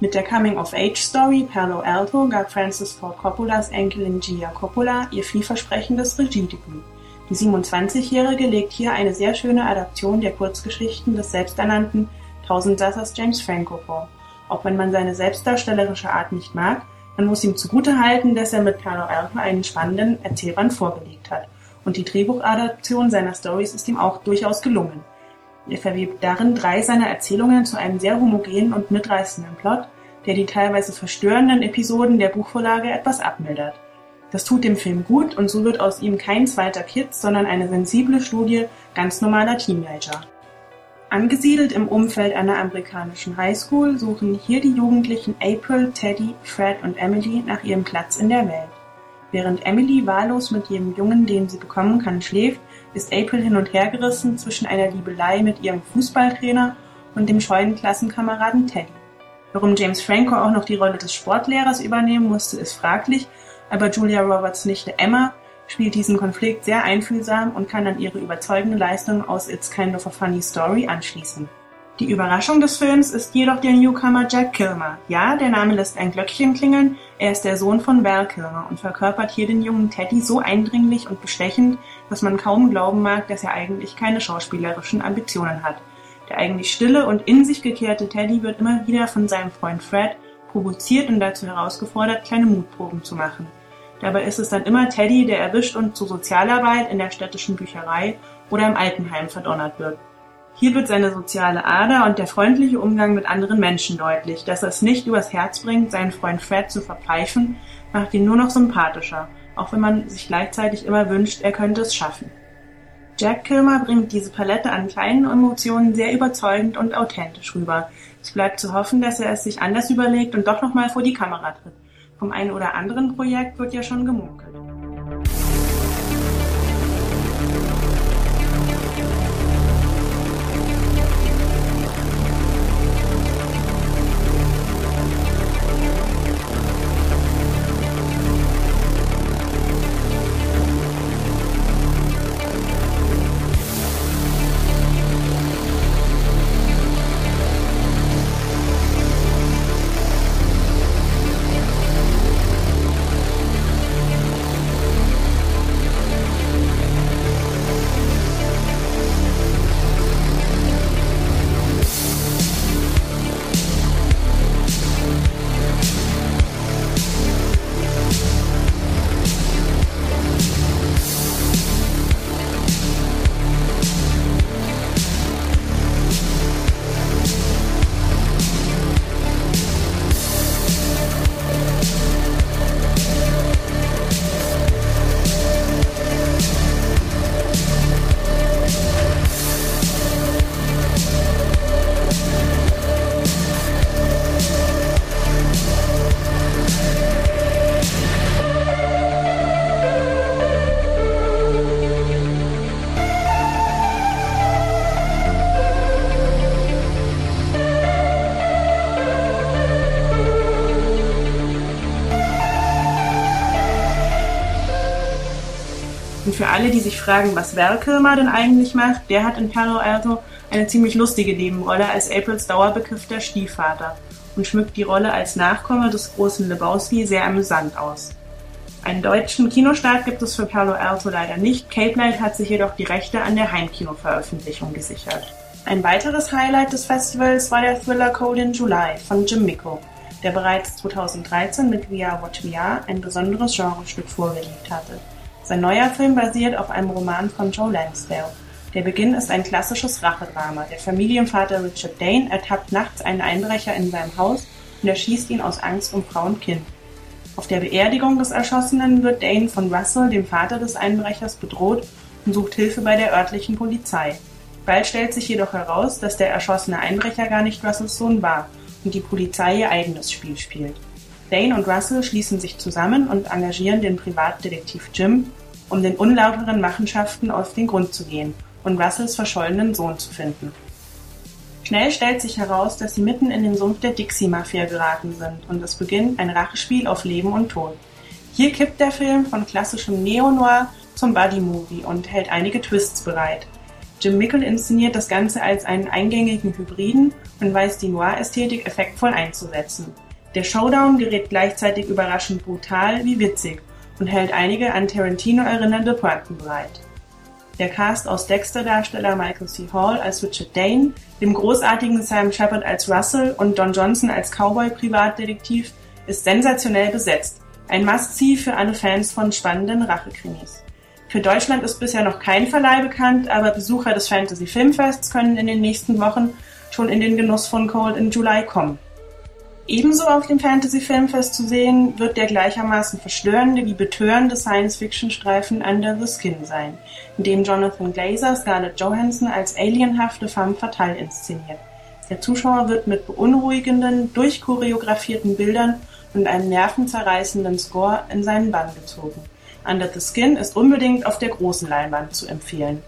Mit der Coming-of-Age-Story Palo Alto gab Francis Ford Coppolas Enkelin Gia Coppola ihr vielversprechendes Regiedebüt. Die 27-Jährige legt hier eine sehr schöne Adaption der Kurzgeschichten des selbsternannten Tausendsassers James Franco vor. Auch wenn man seine selbstdarstellerische Art nicht mag, man muss ihm zugutehalten, dass er mit Carlo Alto einen spannenden Erzählband vorgelegt hat. Und die Drehbuchadaption seiner Stories ist ihm auch durchaus gelungen. Er verwebt darin drei seiner Erzählungen zu einem sehr homogenen und mitreißenden Plot, der die teilweise verstörenden Episoden der Buchvorlage etwas abmildert. Das tut dem Film gut und so wird aus ihm kein zweiter Kids, sondern eine sensible Studie ganz normaler Teenager. Angesiedelt im Umfeld einer amerikanischen Highschool suchen hier die Jugendlichen April, Teddy, Fred und Emily nach ihrem Platz in der Welt. Während Emily wahllos mit jedem Jungen, den sie bekommen kann, schläft, ist April hin und her gerissen zwischen einer Liebelei mit ihrem Fußballtrainer und dem scheuen Klassenkameraden Teddy. Warum James Franco auch noch die Rolle des Sportlehrers übernehmen musste, ist fraglich, aber Julia Roberts Nichte Emma spielt diesen Konflikt sehr einfühlsam und kann an ihre überzeugende Leistung aus It's Kind of a Funny Story anschließen. Die Überraschung des Films ist jedoch der Newcomer Jack Kilmer. Ja, der Name lässt ein Glöckchen klingeln, er ist der Sohn von Val Kilmer und verkörpert hier den jungen Teddy so eindringlich und bestechend, dass man kaum glauben mag, dass er eigentlich keine schauspielerischen Ambitionen hat. Der eigentlich stille und in sich gekehrte Teddy wird immer wieder von seinem Freund Fred provoziert und dazu herausgefordert, kleine Mutproben zu machen. Dabei ist es dann immer Teddy, der erwischt und zur Sozialarbeit in der städtischen Bücherei oder im Altenheim verdonnert wird. Hier wird seine soziale Ader und der freundliche Umgang mit anderen Menschen deutlich. Dass er es nicht übers Herz bringt, seinen Freund Fred zu verpfeifen, macht ihn nur noch sympathischer, auch wenn man sich gleichzeitig immer wünscht, er könnte es schaffen. Jack Kilmer bringt diese Palette an kleinen Emotionen sehr überzeugend und authentisch rüber. Es bleibt zu hoffen, dass er es sich anders überlegt und doch nochmal vor die Kamera tritt. Vom einen oder anderen Projekt wird ja schon gemunkelt. Und für alle, die sich fragen, was Val Kilmer denn eigentlich macht, der hat in Palo Alto eine ziemlich lustige Nebenrolle als Aprils dauerbekiffter Stiefvater und schmückt die Rolle als Nachkomme des großen Lebowski sehr amüsant aus. Einen deutschen Kinostart gibt es für Palo Alto leider nicht. Cape Light hat sich jedoch die Rechte an der Heimkinoveröffentlichung gesichert. Ein weiteres Highlight des Festivals war der Thriller Code in July von Jim Micko, der bereits 2013 mit We Are What We Are ein besonderes Genrestück vorgelegt hatte. Sein neuer Film basiert auf einem Roman von Joe Lansdale. Der Beginn ist ein klassisches Rachedrama. Der Familienvater Richard Dane ertappt nachts einen Einbrecher in seinem Haus und erschießt ihn aus Angst um Frau und Kind. Auf der Beerdigung des Erschossenen wird Dane von Russell, dem Vater des Einbrechers, bedroht und sucht Hilfe bei der örtlichen Polizei. Bald stellt sich jedoch heraus, dass der erschossene Einbrecher gar nicht Russells Sohn war und die Polizei ihr eigenes Spiel spielt. Dane und Russell schließen sich zusammen und engagieren den Privatdetektiv Jim, um den unlauteren Machenschaften auf den Grund zu gehen und Russells verschollenen Sohn zu finden. Schnell stellt sich heraus, dass sie mitten in den Sumpf der Dixie-Mafia geraten sind und es beginnt ein Rachespiel auf Leben und Tod. Hier kippt der Film von klassischem Neo-Noir zum Buddy-Movie und hält einige Twists bereit. Jim Mickle inszeniert das Ganze als einen eingängigen Hybriden und weiß die Noir-Ästhetik effektvoll einzusetzen. Der Showdown gerät gleichzeitig überraschend brutal wie witzig und hält einige an Tarantino erinnernde Pointen bereit. Der Cast aus Dexter-Darsteller Michael C. Hall als Richard Dane, dem großartigen Sam Shepard als Russell und Don Johnson als Cowboy-Privatdetektiv ist sensationell besetzt. Ein Must-See für alle Fans von spannenden Rachekrimis. Für Deutschland ist bisher noch kein Verleih bekannt, aber Besucher des Fantasy Filmfests können in den nächsten Wochen schon in den Genuss von Cold in July kommen. Ebenso auf dem Fantasy Filmfest zu sehen wird der gleichermaßen verstörende wie betörende Science-Fiction-Streifen Under the Skin sein, in dem Jonathan Glazer Scarlett Johansson als alienhafte femme fatale inszeniert. Der Zuschauer wird mit beunruhigenden, durchchoreografierten Bildern und einem nervenzerreißenden Score in seinen Bann gezogen. Under the Skin ist unbedingt auf der großen Leinwand zu empfehlen.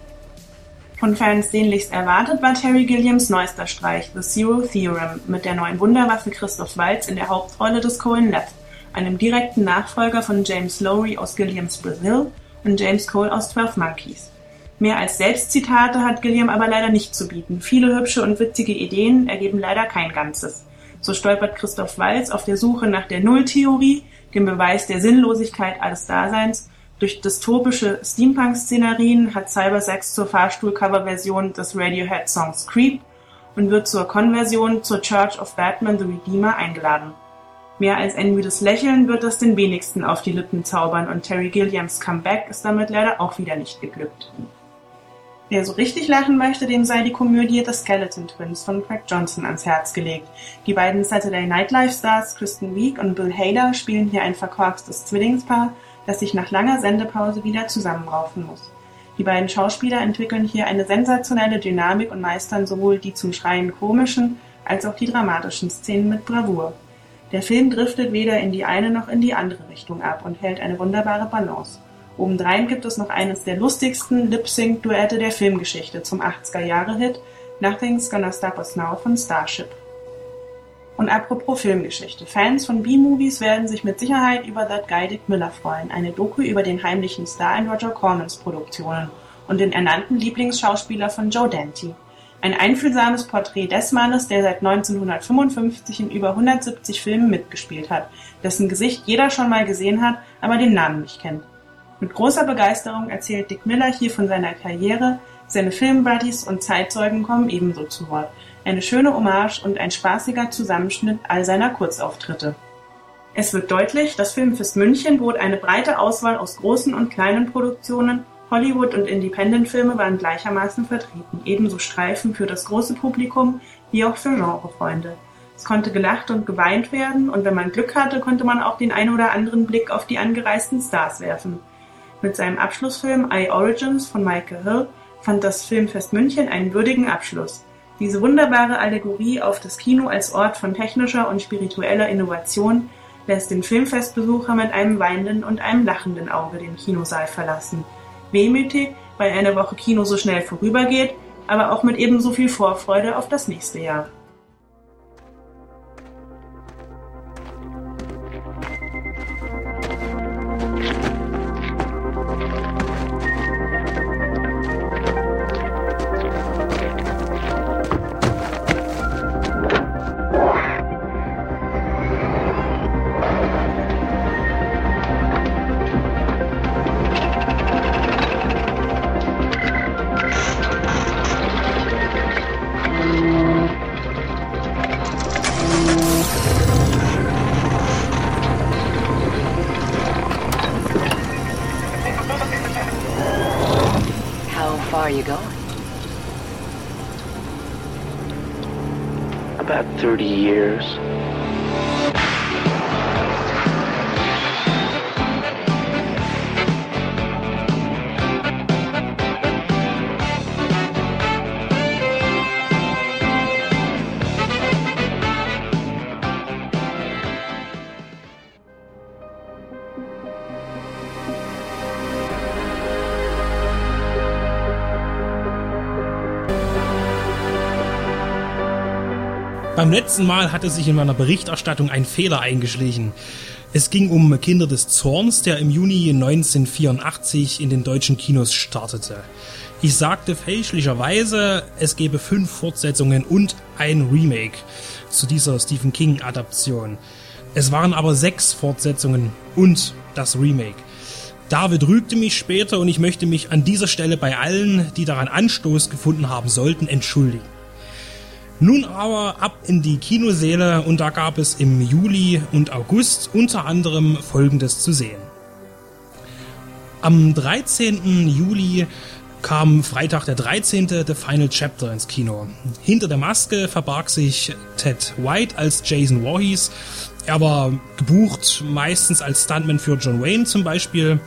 Von Fans sehnlichst erwartet war Terry Gilliams neuester Streich The Zero Theorem mit der neuen Wunderwaffe Christoph Waltz in der Hauptrolle des Cohen Lab, einem direkten Nachfolger von James Lowry aus Gilliams Brazil und James Cole aus Twelve Monkeys. Mehr als Selbstzitate hat Gilliam aber leider nicht zu bieten. Viele hübsche und witzige Ideen ergeben leider kein Ganzes. So stolpert Christoph Waltz auf der Suche nach der Nulltheorie, dem Beweis der Sinnlosigkeit alles Daseins durch dystopische Steampunk-Szenarien hat Cybersex zur Fahrstuhl-Cover-Version des Radiohead-Songs Creep und wird zur Konversion zur Church of Batman the Redeemer eingeladen. Mehr als ein müdes Lächeln wird das den wenigsten auf die Lippen zaubern und Terry Gilliams Comeback ist damit leider auch wieder nicht geglückt. Wer so richtig lachen möchte, dem sei die Komödie The Skeleton Twins von Craig Johnson ans Herz gelegt. Die beiden Saturday Night Live Stars Kristen Wiig und Bill Hader spielen hier ein verkorkstes Zwillingspaar, das sich nach langer Sendepause wieder zusammenraufen muss. Die beiden Schauspieler entwickeln hier eine sensationelle Dynamik und meistern sowohl die zum Schreien komischen als auch die dramatischen Szenen mit Bravour. Der Film driftet weder in die eine noch in die andere Richtung ab und hält eine wunderbare Balance. Obendrein gibt es noch eines der lustigsten Lip-Sync-Duette der Filmgeschichte zum 80er-Jahre-Hit Nothing's Gonna Stop Us Now von Starship. Und apropos Filmgeschichte. Fans von B-Movies werden sich mit Sicherheit über That Guy Dick Miller freuen. Eine Doku über den heimlichen Star in Roger Cormans Produktionen und den ernannten Lieblingsschauspieler von Joe Dante. Ein einfühlsames Porträt des Mannes, der seit 1955 in über 170 Filmen mitgespielt hat, dessen Gesicht jeder schon mal gesehen hat, aber den Namen nicht kennt. Mit großer Begeisterung erzählt Dick Miller hier von seiner Karriere, seine Filmbuddies und Zeitzeugen kommen ebenso zu Wort. Eine schöne Hommage und ein spaßiger Zusammenschnitt all seiner Kurzauftritte. Es wird deutlich, das Filmfest München bot eine breite Auswahl aus großen und kleinen Produktionen, Hollywood- und Independent-Filme waren gleichermaßen vertreten, ebenso Streifen für das große Publikum wie auch für Genrefreunde. Es konnte gelacht und geweint werden und wenn man Glück hatte, konnte man auch den ein oder anderen Blick auf die angereisten Stars werfen. Mit seinem Abschlussfilm I Origins von Michael Hill fand das Filmfest München einen würdigen Abschluss. Diese wunderbare Allegorie auf das Kino als Ort von technischer und spiritueller Innovation lässt den Filmfestbesucher mit einem weinenden und einem lachenden Auge den Kinosaal verlassen. Wehmütig, weil eine Woche Kino so schnell vorübergeht, aber auch mit ebenso viel Vorfreude auf das nächste Jahr. 30 years. Beim letzten Mal hatte sich in meiner Berichterstattung ein Fehler eingeschlichen. Es ging um Kinder des Zorns, der im Juni 1984 in den deutschen Kinos startete. Ich sagte fälschlicherweise, es gebe fünf Fortsetzungen und ein Remake zu dieser Stephen King Adaption. Es waren aber sechs Fortsetzungen und das Remake. David rügte mich später und ich möchte mich an dieser Stelle bei allen, die daran Anstoß gefunden haben sollten, entschuldigen. Nun aber ab in die Kinosäle und da gab es im Juli und August unter anderem Folgendes zu sehen. Am 13. Juli kam Freitag der 13. The Final Chapter ins Kino. Hinter der Maske verbarg sich Ted White als Jason Voorhees. Er war gebucht meistens als Stuntman für John Wayne zum Beispiel,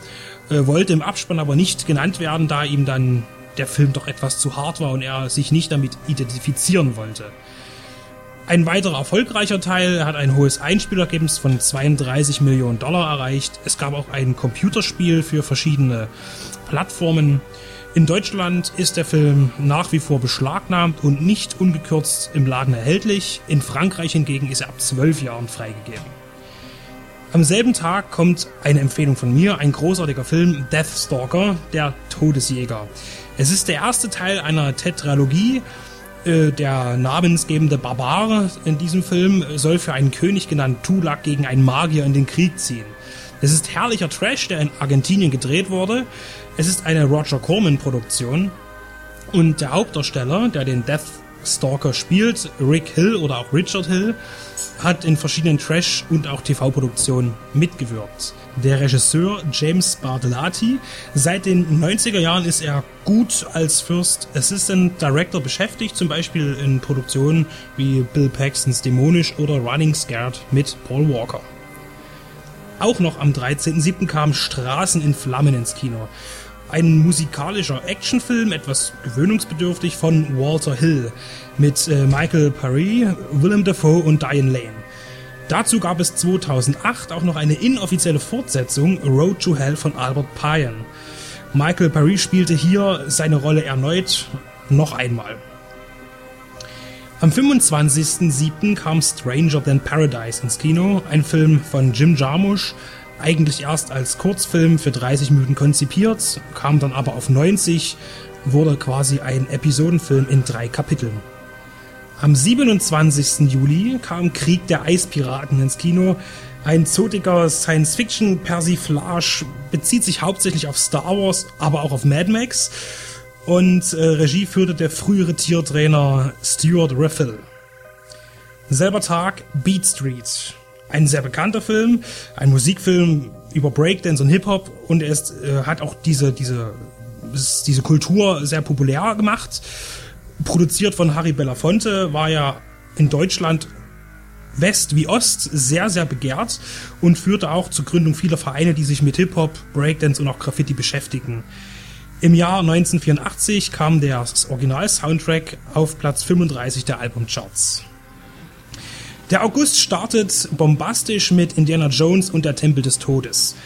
äh, wollte im Abspann aber nicht genannt werden, da ihm dann der Film doch etwas zu hart war und er sich nicht damit identifizieren wollte. Ein weiterer erfolgreicher Teil hat ein hohes Einspielergebnis von 32 Millionen Dollar erreicht. Es gab auch ein Computerspiel für verschiedene Plattformen. In Deutschland ist der Film nach wie vor beschlagnahmt und nicht ungekürzt im Laden erhältlich. In Frankreich hingegen ist er ab 12 Jahren freigegeben. Am selben Tag kommt eine Empfehlung von mir, ein großartiger Film, Deathstalker, der Todesjäger. Es ist der erste Teil einer Tetralogie. Äh, Der namensgebende Barbar in diesem Film soll für einen König genannt Tulak gegen einen Magier in den Krieg ziehen. Es ist herrlicher Trash, der in Argentinien gedreht wurde. Es ist eine Roger Corman Produktion. Und der Hauptdarsteller, der den Stalker spielt. Rick Hill oder auch Richard Hill hat in verschiedenen Trash- und auch TV-Produktionen mitgewirkt. Der Regisseur James Bartolati, seit den 90er Jahren ist er gut als First Assistant Director beschäftigt, zum Beispiel in Produktionen wie Bill Paxtons Dämonisch oder Running Scared mit Paul Walker. Auch noch am 13.07. kam Straßen in Flammen ins Kino. Ein musikalischer Actionfilm, etwas gewöhnungsbedürftig von Walter Hill mit äh, Michael Paré, Willem Dafoe und Diane Lane. Dazu gab es 2008 auch noch eine inoffizielle Fortsetzung Road to Hell von Albert Pyen. Michael Paré spielte hier seine Rolle erneut noch einmal. Am 25.07. kam Stranger Than Paradise ins Kino, ein Film von Jim Jarmusch, eigentlich erst als Kurzfilm für 30 Minuten konzipiert, kam dann aber auf 90, wurde quasi ein Episodenfilm in drei Kapiteln. Am 27. Juli kam Krieg der Eispiraten ins Kino. Ein zotiger Science-Fiction-Persiflage bezieht sich hauptsächlich auf Star Wars, aber auch auf Mad Max. Und äh, Regie führte der frühere Tiertrainer Stuart Riffle. Selber Tag Beat Street. Ein sehr bekannter Film, ein Musikfilm über Breakdance und Hip-Hop und er ist, äh, hat auch diese, diese, diese Kultur sehr populär gemacht produziert von Harry Belafonte, war ja in Deutschland West wie Ost sehr, sehr begehrt und führte auch zur Gründung vieler Vereine, die sich mit Hip-Hop, Breakdance und auch Graffiti beschäftigen. Im Jahr 1984 kam der Original-Soundtrack auf Platz 35 der Albumcharts. Der August startet bombastisch mit Indiana Jones und der Tempel des Todes.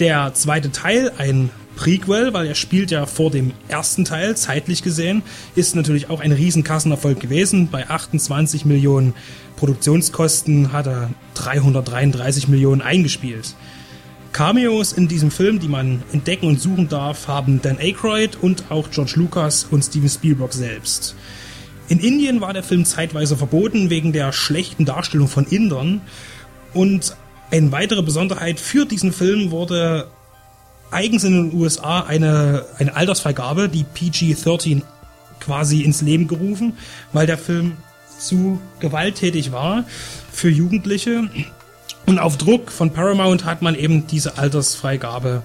Der zweite Teil, ein Prequel, weil er spielt ja vor dem ersten Teil, zeitlich gesehen, ist natürlich auch ein riesen Kassenerfolg gewesen. Bei 28 Millionen Produktionskosten hat er 333 Millionen eingespielt. Cameos in diesem Film, die man entdecken und suchen darf, haben Dan Aykroyd und auch George Lucas und Steven Spielberg selbst. In Indien war der Film zeitweise verboten wegen der schlechten Darstellung von Indern und eine weitere Besonderheit für diesen Film wurde eigens in den USA eine, eine Altersfreigabe, die PG-13 quasi ins Leben gerufen, weil der Film zu gewalttätig war für Jugendliche. Und auf Druck von Paramount hat man eben diese Altersfreigabe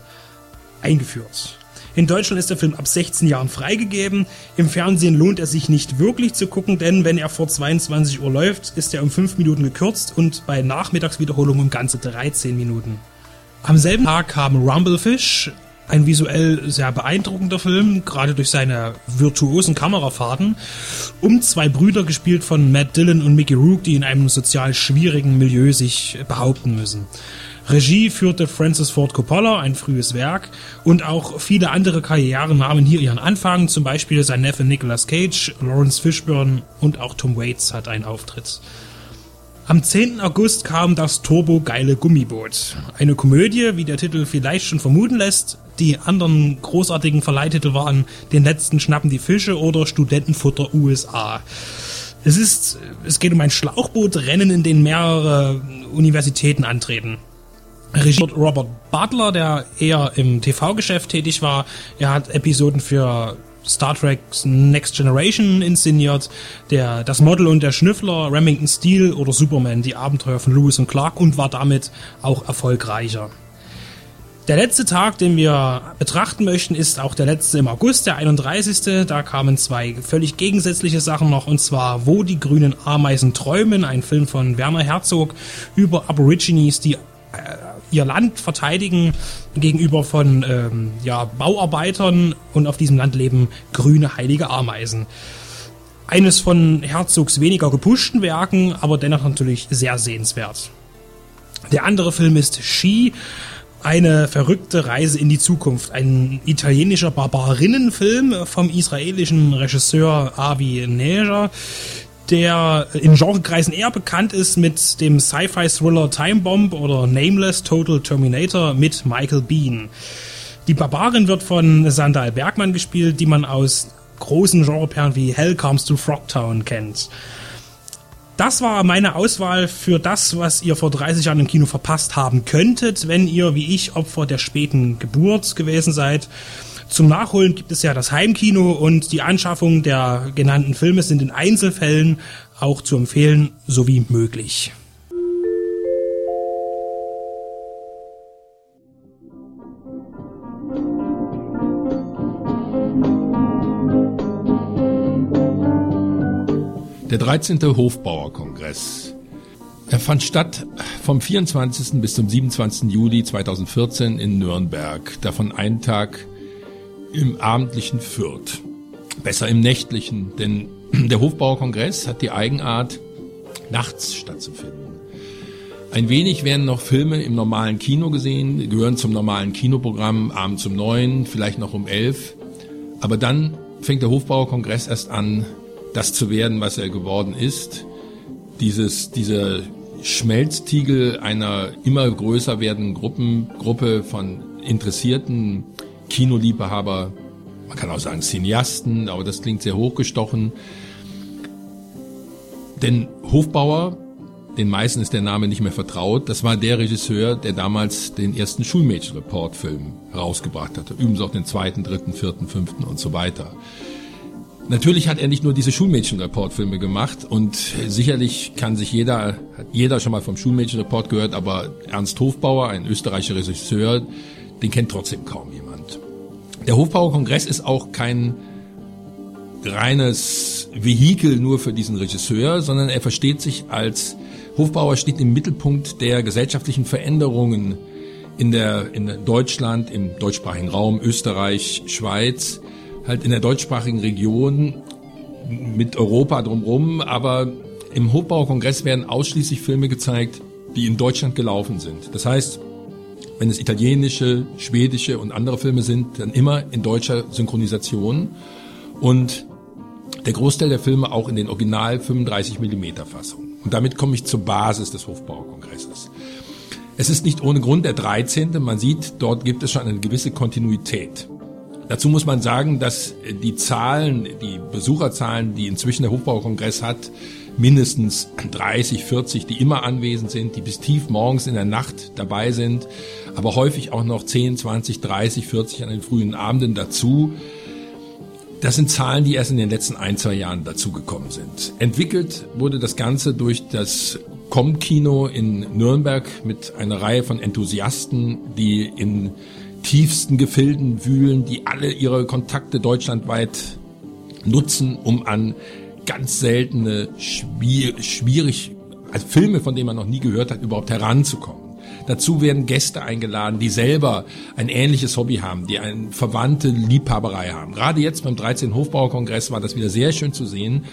eingeführt. In Deutschland ist der Film ab 16 Jahren freigegeben. Im Fernsehen lohnt er sich nicht wirklich zu gucken, denn wenn er vor 22 Uhr läuft, ist er um 5 Minuten gekürzt und bei Nachmittagswiederholung um ganze 13 Minuten. Am selben Tag kam Rumblefish, ein visuell sehr beeindruckender Film, gerade durch seine virtuosen Kamerafahrten, um zwei Brüder gespielt von Matt Dillon und Mickey Rook, die in einem sozial schwierigen Milieu sich behaupten müssen. Regie führte Francis Ford Coppola, ein frühes Werk, und auch viele andere Karrieren nahmen hier ihren Anfang, zum Beispiel sein Neffe Nicolas Cage, Lawrence Fishburne und auch Tom Waits hat einen Auftritt. Am 10. August kam das Turbo-geile Gummiboot. Eine Komödie, wie der Titel vielleicht schon vermuten lässt. Die anderen großartigen Verleihtitel waren Den letzten schnappen die Fische oder Studentenfutter USA. Es ist, es geht um ein Schlauchbootrennen, in dem mehrere Universitäten antreten. Regie Robert Butler, der eher im TV-Geschäft tätig war. Er hat Episoden für Star Trek's Next Generation inszeniert, der Das Model und der Schnüffler, Remington Steel oder Superman, die Abenteuer von Lewis und Clark und war damit auch erfolgreicher. Der letzte Tag, den wir betrachten möchten, ist auch der letzte im August, der 31. Da kamen zwei völlig gegensätzliche Sachen noch, und zwar Wo die grünen Ameisen träumen, ein Film von Werner Herzog über Aborigines, die ihr Land verteidigen gegenüber von ähm, ja, Bauarbeitern und auf diesem Land leben grüne heilige Ameisen. Eines von Herzogs weniger gepushten Werken, aber dennoch natürlich sehr sehenswert. Der andere Film ist She, eine verrückte Reise in die Zukunft. Ein italienischer Barbarinnenfilm vom israelischen Regisseur Avi Neger, der in Genrekreisen eher bekannt ist mit dem Sci-Fi-Thriller Time Bomb oder Nameless Total Terminator mit Michael Bean. Die Barbarin wird von Sandal Bergmann gespielt, die man aus großen Genreperlen wie Hell Comes to Frogtown kennt. Das war meine Auswahl für das, was ihr vor 30 Jahren im Kino verpasst haben könntet, wenn ihr wie ich Opfer der späten Geburt gewesen seid. Zum Nachholen gibt es ja das Heimkino und die Anschaffung der genannten Filme sind in Einzelfällen auch zu empfehlen sowie möglich. Der 13. Hofbauerkongress. Er fand statt vom 24. bis zum 27. Juli 2014 in Nürnberg, davon einen Tag im abendlichen Fürth. Besser im nächtlichen, denn der Hofbauerkongress hat die Eigenart, nachts stattzufinden. Ein wenig werden noch Filme im normalen Kino gesehen, gehören zum normalen Kinoprogramm abends um neun, vielleicht noch um elf. Aber dann fängt der Hofbauerkongress erst an, das zu werden, was er geworden ist. Dieses, dieser Schmelztiegel einer immer größer werdenden Gruppen, Gruppe von interessierten Kinoliebhaber, man kann auch sagen Cineasten, aber das klingt sehr hochgestochen. Denn Hofbauer, den meisten ist der Name nicht mehr vertraut, das war der Regisseur, der damals den ersten Schulmädchen-Report-Film rausgebracht hatte. Übrigens auch den zweiten, dritten, vierten, fünften und so weiter. Natürlich hat er nicht nur diese Schulmädchen-Report-Filme gemacht und sicherlich kann sich jeder, hat jeder schon mal vom Schulmädchen-Report gehört, aber Ernst Hofbauer, ein österreichischer Regisseur, den kennt trotzdem kaum jemand. Der Hofbauer-Kongress ist auch kein reines Vehikel nur für diesen Regisseur, sondern er versteht sich als Hofbauer steht im Mittelpunkt der gesellschaftlichen Veränderungen in der in Deutschland, im deutschsprachigen Raum, Österreich, Schweiz halt in der deutschsprachigen Region mit Europa drumherum, aber im Hofbauer-Kongress werden ausschließlich Filme gezeigt, die in Deutschland gelaufen sind. Das heißt, wenn es italienische, schwedische und andere Filme sind, dann immer in deutscher Synchronisation und der Großteil der Filme auch in den Original 35 mm Fassungen. Und damit komme ich zur Basis des Hofbauer-Kongresses. Es ist nicht ohne Grund der 13. Man sieht, dort gibt es schon eine gewisse Kontinuität. Dazu muss man sagen, dass die Zahlen, die Besucherzahlen, die inzwischen der Hochbaukongress hat, mindestens 30, 40, die immer anwesend sind, die bis tief morgens in der Nacht dabei sind, aber häufig auch noch 10, 20, 30, 40 an den frühen Abenden dazu. Das sind Zahlen, die erst in den letzten ein, zwei Jahren dazugekommen sind. Entwickelt wurde das Ganze durch das Com-Kino in Nürnberg mit einer Reihe von Enthusiasten, die in tiefsten Gefilden wühlen, die alle ihre Kontakte deutschlandweit nutzen, um an ganz seltene, schwierig, also Filme, von denen man noch nie gehört hat, überhaupt heranzukommen. Dazu werden Gäste eingeladen, die selber ein ähnliches Hobby haben, die eine verwandte Liebhaberei haben. Gerade jetzt beim 13. Hofbauerkongress war das wieder sehr schön zu sehen.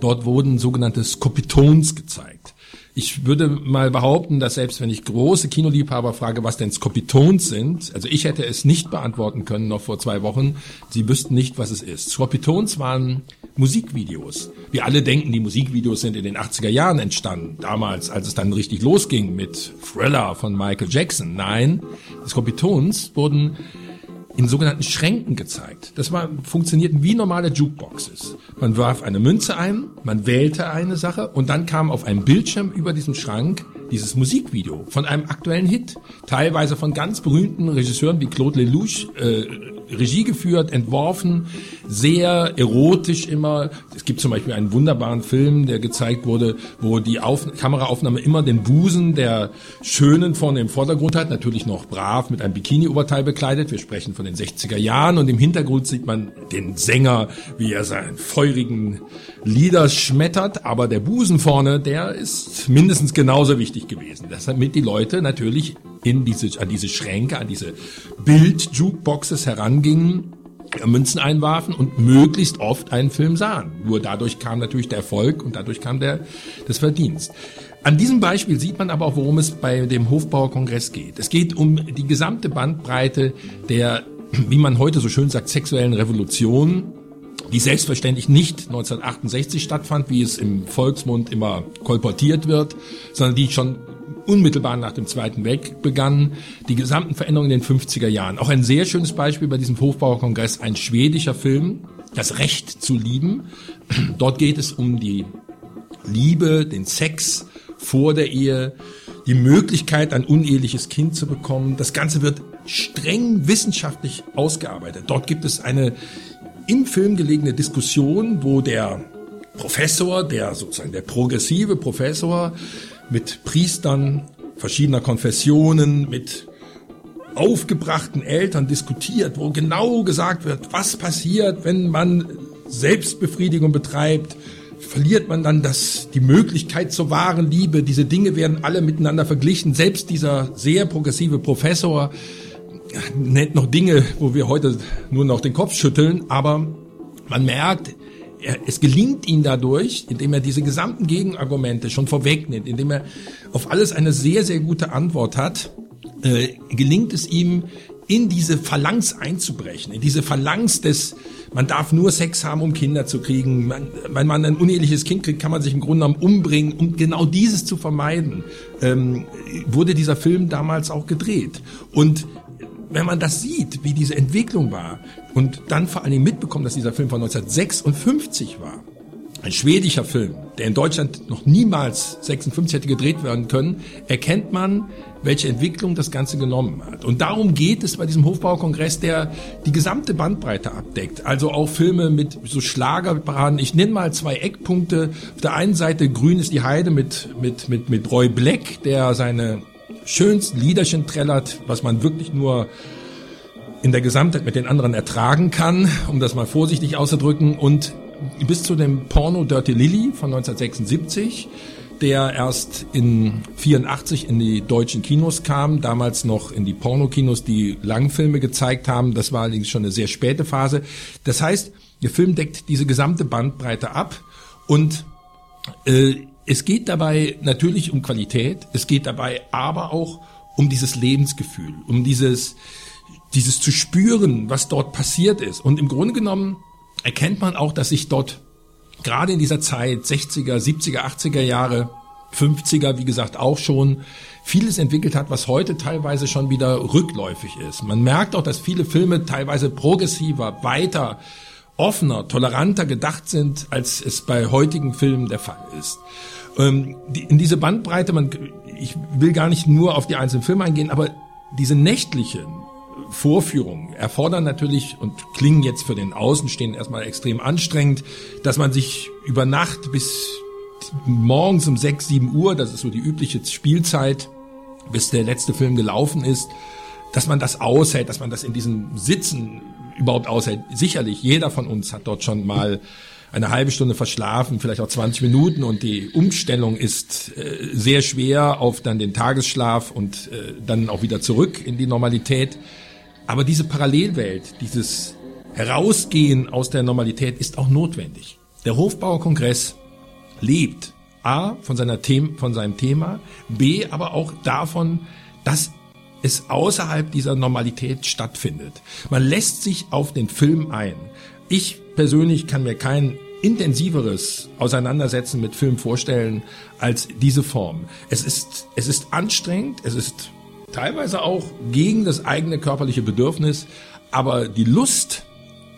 Dort wurden sogenannte Skopitons gezeigt. Ich würde mal behaupten, dass selbst wenn ich große Kinoliebhaber frage, was denn Skopitons sind, also ich hätte es nicht beantworten können noch vor zwei Wochen, sie wüssten nicht, was es ist. Skopitons waren Musikvideos. Wir alle denken, die Musikvideos sind in den 80er Jahren entstanden, damals, als es dann richtig losging mit Thriller von Michael Jackson. Nein, Skopitons wurden in sogenannten Schränken gezeigt. Das war, funktionierten wie normale Jukeboxes. Man warf eine Münze ein, man wählte eine Sache und dann kam auf einem Bildschirm über diesem Schrank dieses Musikvideo von einem aktuellen Hit, teilweise von ganz berühmten Regisseuren wie Claude Lelouch äh, Regie geführt, entworfen, sehr erotisch immer. Es gibt zum Beispiel einen wunderbaren Film, der gezeigt wurde, wo die Auf Kameraaufnahme immer den Busen der Schönen vorne im Vordergrund hat, natürlich noch brav mit einem Bikini-Oberteil bekleidet. Wir sprechen von den 60er Jahren und im Hintergrund sieht man den Sänger, wie er seinen feurigen Lieder schmettert, aber der Busen vorne, der ist mindestens genauso wichtig gewesen. Das damit die Leute natürlich in diese, an diese Schränke, an diese Bild-Jukeboxes herangingen, Münzen einwarfen und möglichst oft einen Film sahen. Nur dadurch kam natürlich der Erfolg und dadurch kam der, das Verdienst. An diesem Beispiel sieht man aber auch, worum es bei dem Hofbauerkongress geht. Es geht um die gesamte Bandbreite der, wie man heute so schön sagt, sexuellen Revolution, die selbstverständlich nicht 1968 stattfand, wie es im Volksmund immer kolportiert wird, sondern die schon unmittelbar nach dem Zweiten Weltkrieg begannen, die gesamten Veränderungen in den 50er Jahren. Auch ein sehr schönes Beispiel bei diesem Hofbauerkongress, ein schwedischer Film, Das Recht zu lieben. Dort geht es um die Liebe, den Sex vor der Ehe, die Möglichkeit, ein uneheliches Kind zu bekommen. Das Ganze wird streng wissenschaftlich ausgearbeitet. Dort gibt es eine im Film gelegene Diskussion, wo der Professor, der sozusagen der progressive Professor mit Priestern verschiedener Konfessionen, mit aufgebrachten Eltern diskutiert, wo genau gesagt wird, was passiert, wenn man Selbstbefriedigung betreibt, verliert man dann das, die Möglichkeit zur wahren Liebe. Diese Dinge werden alle miteinander verglichen. Selbst dieser sehr progressive Professor nennt noch Dinge, wo wir heute nur noch den Kopf schütteln, aber man merkt, er, es gelingt ihm dadurch, indem er diese gesamten Gegenargumente schon vorwegnimmt, indem er auf alles eine sehr, sehr gute Antwort hat, äh, gelingt es ihm, in diese Phalanx einzubrechen, in diese Phalanx des, man darf nur Sex haben, um Kinder zu kriegen. Man, wenn man ein uneheliches Kind kriegt, kann man sich im Grunde genommen umbringen. Um genau dieses zu vermeiden, ähm, wurde dieser Film damals auch gedreht. Und wenn man das sieht, wie diese Entwicklung war und dann vor allen Dingen mitbekommt, dass dieser Film von 1956 war, ein schwedischer Film, der in Deutschland noch niemals 56 hätte gedreht werden können, erkennt man, welche Entwicklung das Ganze genommen hat. Und darum geht es bei diesem Hofbaukongress, der die gesamte Bandbreite abdeckt. Also auch Filme mit so Schlagerparaden. Ich nenne mal zwei Eckpunkte. Auf der einen Seite Grün ist die Heide mit, mit, mit, mit Roy Black, der seine schönsten Liederchen trällert, was man wirklich nur in der Gesamtheit mit den anderen ertragen kann, um das mal vorsichtig auszudrücken. Und bis zu dem Porno Dirty Lily von 1976, der erst in 84 in die deutschen Kinos kam, damals noch in die Pornokinos, die Langfilme gezeigt haben. Das war allerdings schon eine sehr späte Phase. Das heißt, der Film deckt diese gesamte Bandbreite ab und äh, es geht dabei natürlich um Qualität, es geht dabei aber auch um dieses Lebensgefühl, um dieses, dieses zu spüren, was dort passiert ist. Und im Grunde genommen erkennt man auch, dass sich dort gerade in dieser Zeit, 60er, 70er, 80er Jahre, 50er, wie gesagt, auch schon vieles entwickelt hat, was heute teilweise schon wieder rückläufig ist. Man merkt auch, dass viele Filme teilweise progressiver, weiter offener, toleranter gedacht sind, als es bei heutigen Filmen der Fall ist. Ähm, die, in diese Bandbreite, man, ich will gar nicht nur auf die einzelnen Filme eingehen, aber diese nächtlichen Vorführungen erfordern natürlich und klingen jetzt für den Außenstehenden erstmal extrem anstrengend, dass man sich über Nacht bis morgens um 6, 7 Uhr, das ist so die übliche Spielzeit, bis der letzte Film gelaufen ist, dass man das aushält, dass man das in diesem Sitzen überhaupt aushält. Sicherlich, jeder von uns hat dort schon mal eine halbe Stunde verschlafen, vielleicht auch 20 Minuten und die Umstellung ist äh, sehr schwer auf dann den Tagesschlaf und äh, dann auch wieder zurück in die Normalität. Aber diese Parallelwelt, dieses Herausgehen aus der Normalität ist auch notwendig. Der Hofbauerkongress lebt A von seiner Them von seinem Thema, B aber auch davon, dass es außerhalb dieser Normalität stattfindet. Man lässt sich auf den Film ein. Ich persönlich kann mir kein intensiveres Auseinandersetzen mit Film vorstellen als diese Form. Es ist, es ist anstrengend, es ist teilweise auch gegen das eigene körperliche Bedürfnis, aber die Lust,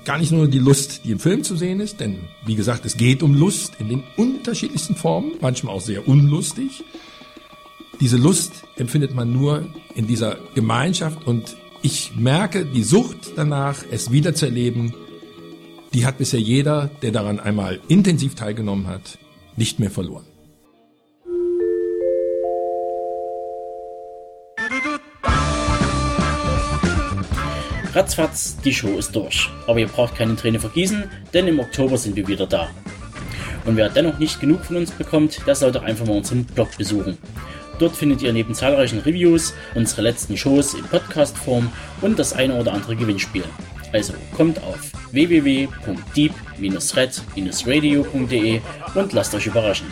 gar nicht nur die Lust, die im Film zu sehen ist, denn wie gesagt, es geht um Lust in den unterschiedlichsten Formen, manchmal auch sehr unlustig. Diese Lust empfindet man nur in dieser Gemeinschaft und ich merke die Sucht danach, es wieder zu erleben, die hat bisher jeder, der daran einmal intensiv teilgenommen hat, nicht mehr verloren. Ratzfatz, die Show ist durch. Aber ihr braucht keine Träne vergießen, denn im Oktober sind wir wieder da. Und wer dennoch nicht genug von uns bekommt, der soll doch einfach mal unseren Blog besuchen. Dort findet ihr neben zahlreichen Reviews unsere letzten Shows in Podcast-Form und das eine oder andere Gewinnspiel. Also kommt auf www.deep-red-radio.de und lasst euch überraschen.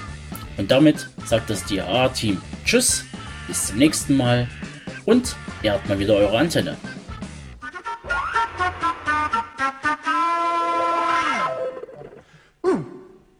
Und damit sagt das DAA-Team Tschüss, bis zum nächsten Mal und ihr habt mal wieder eure Antenne.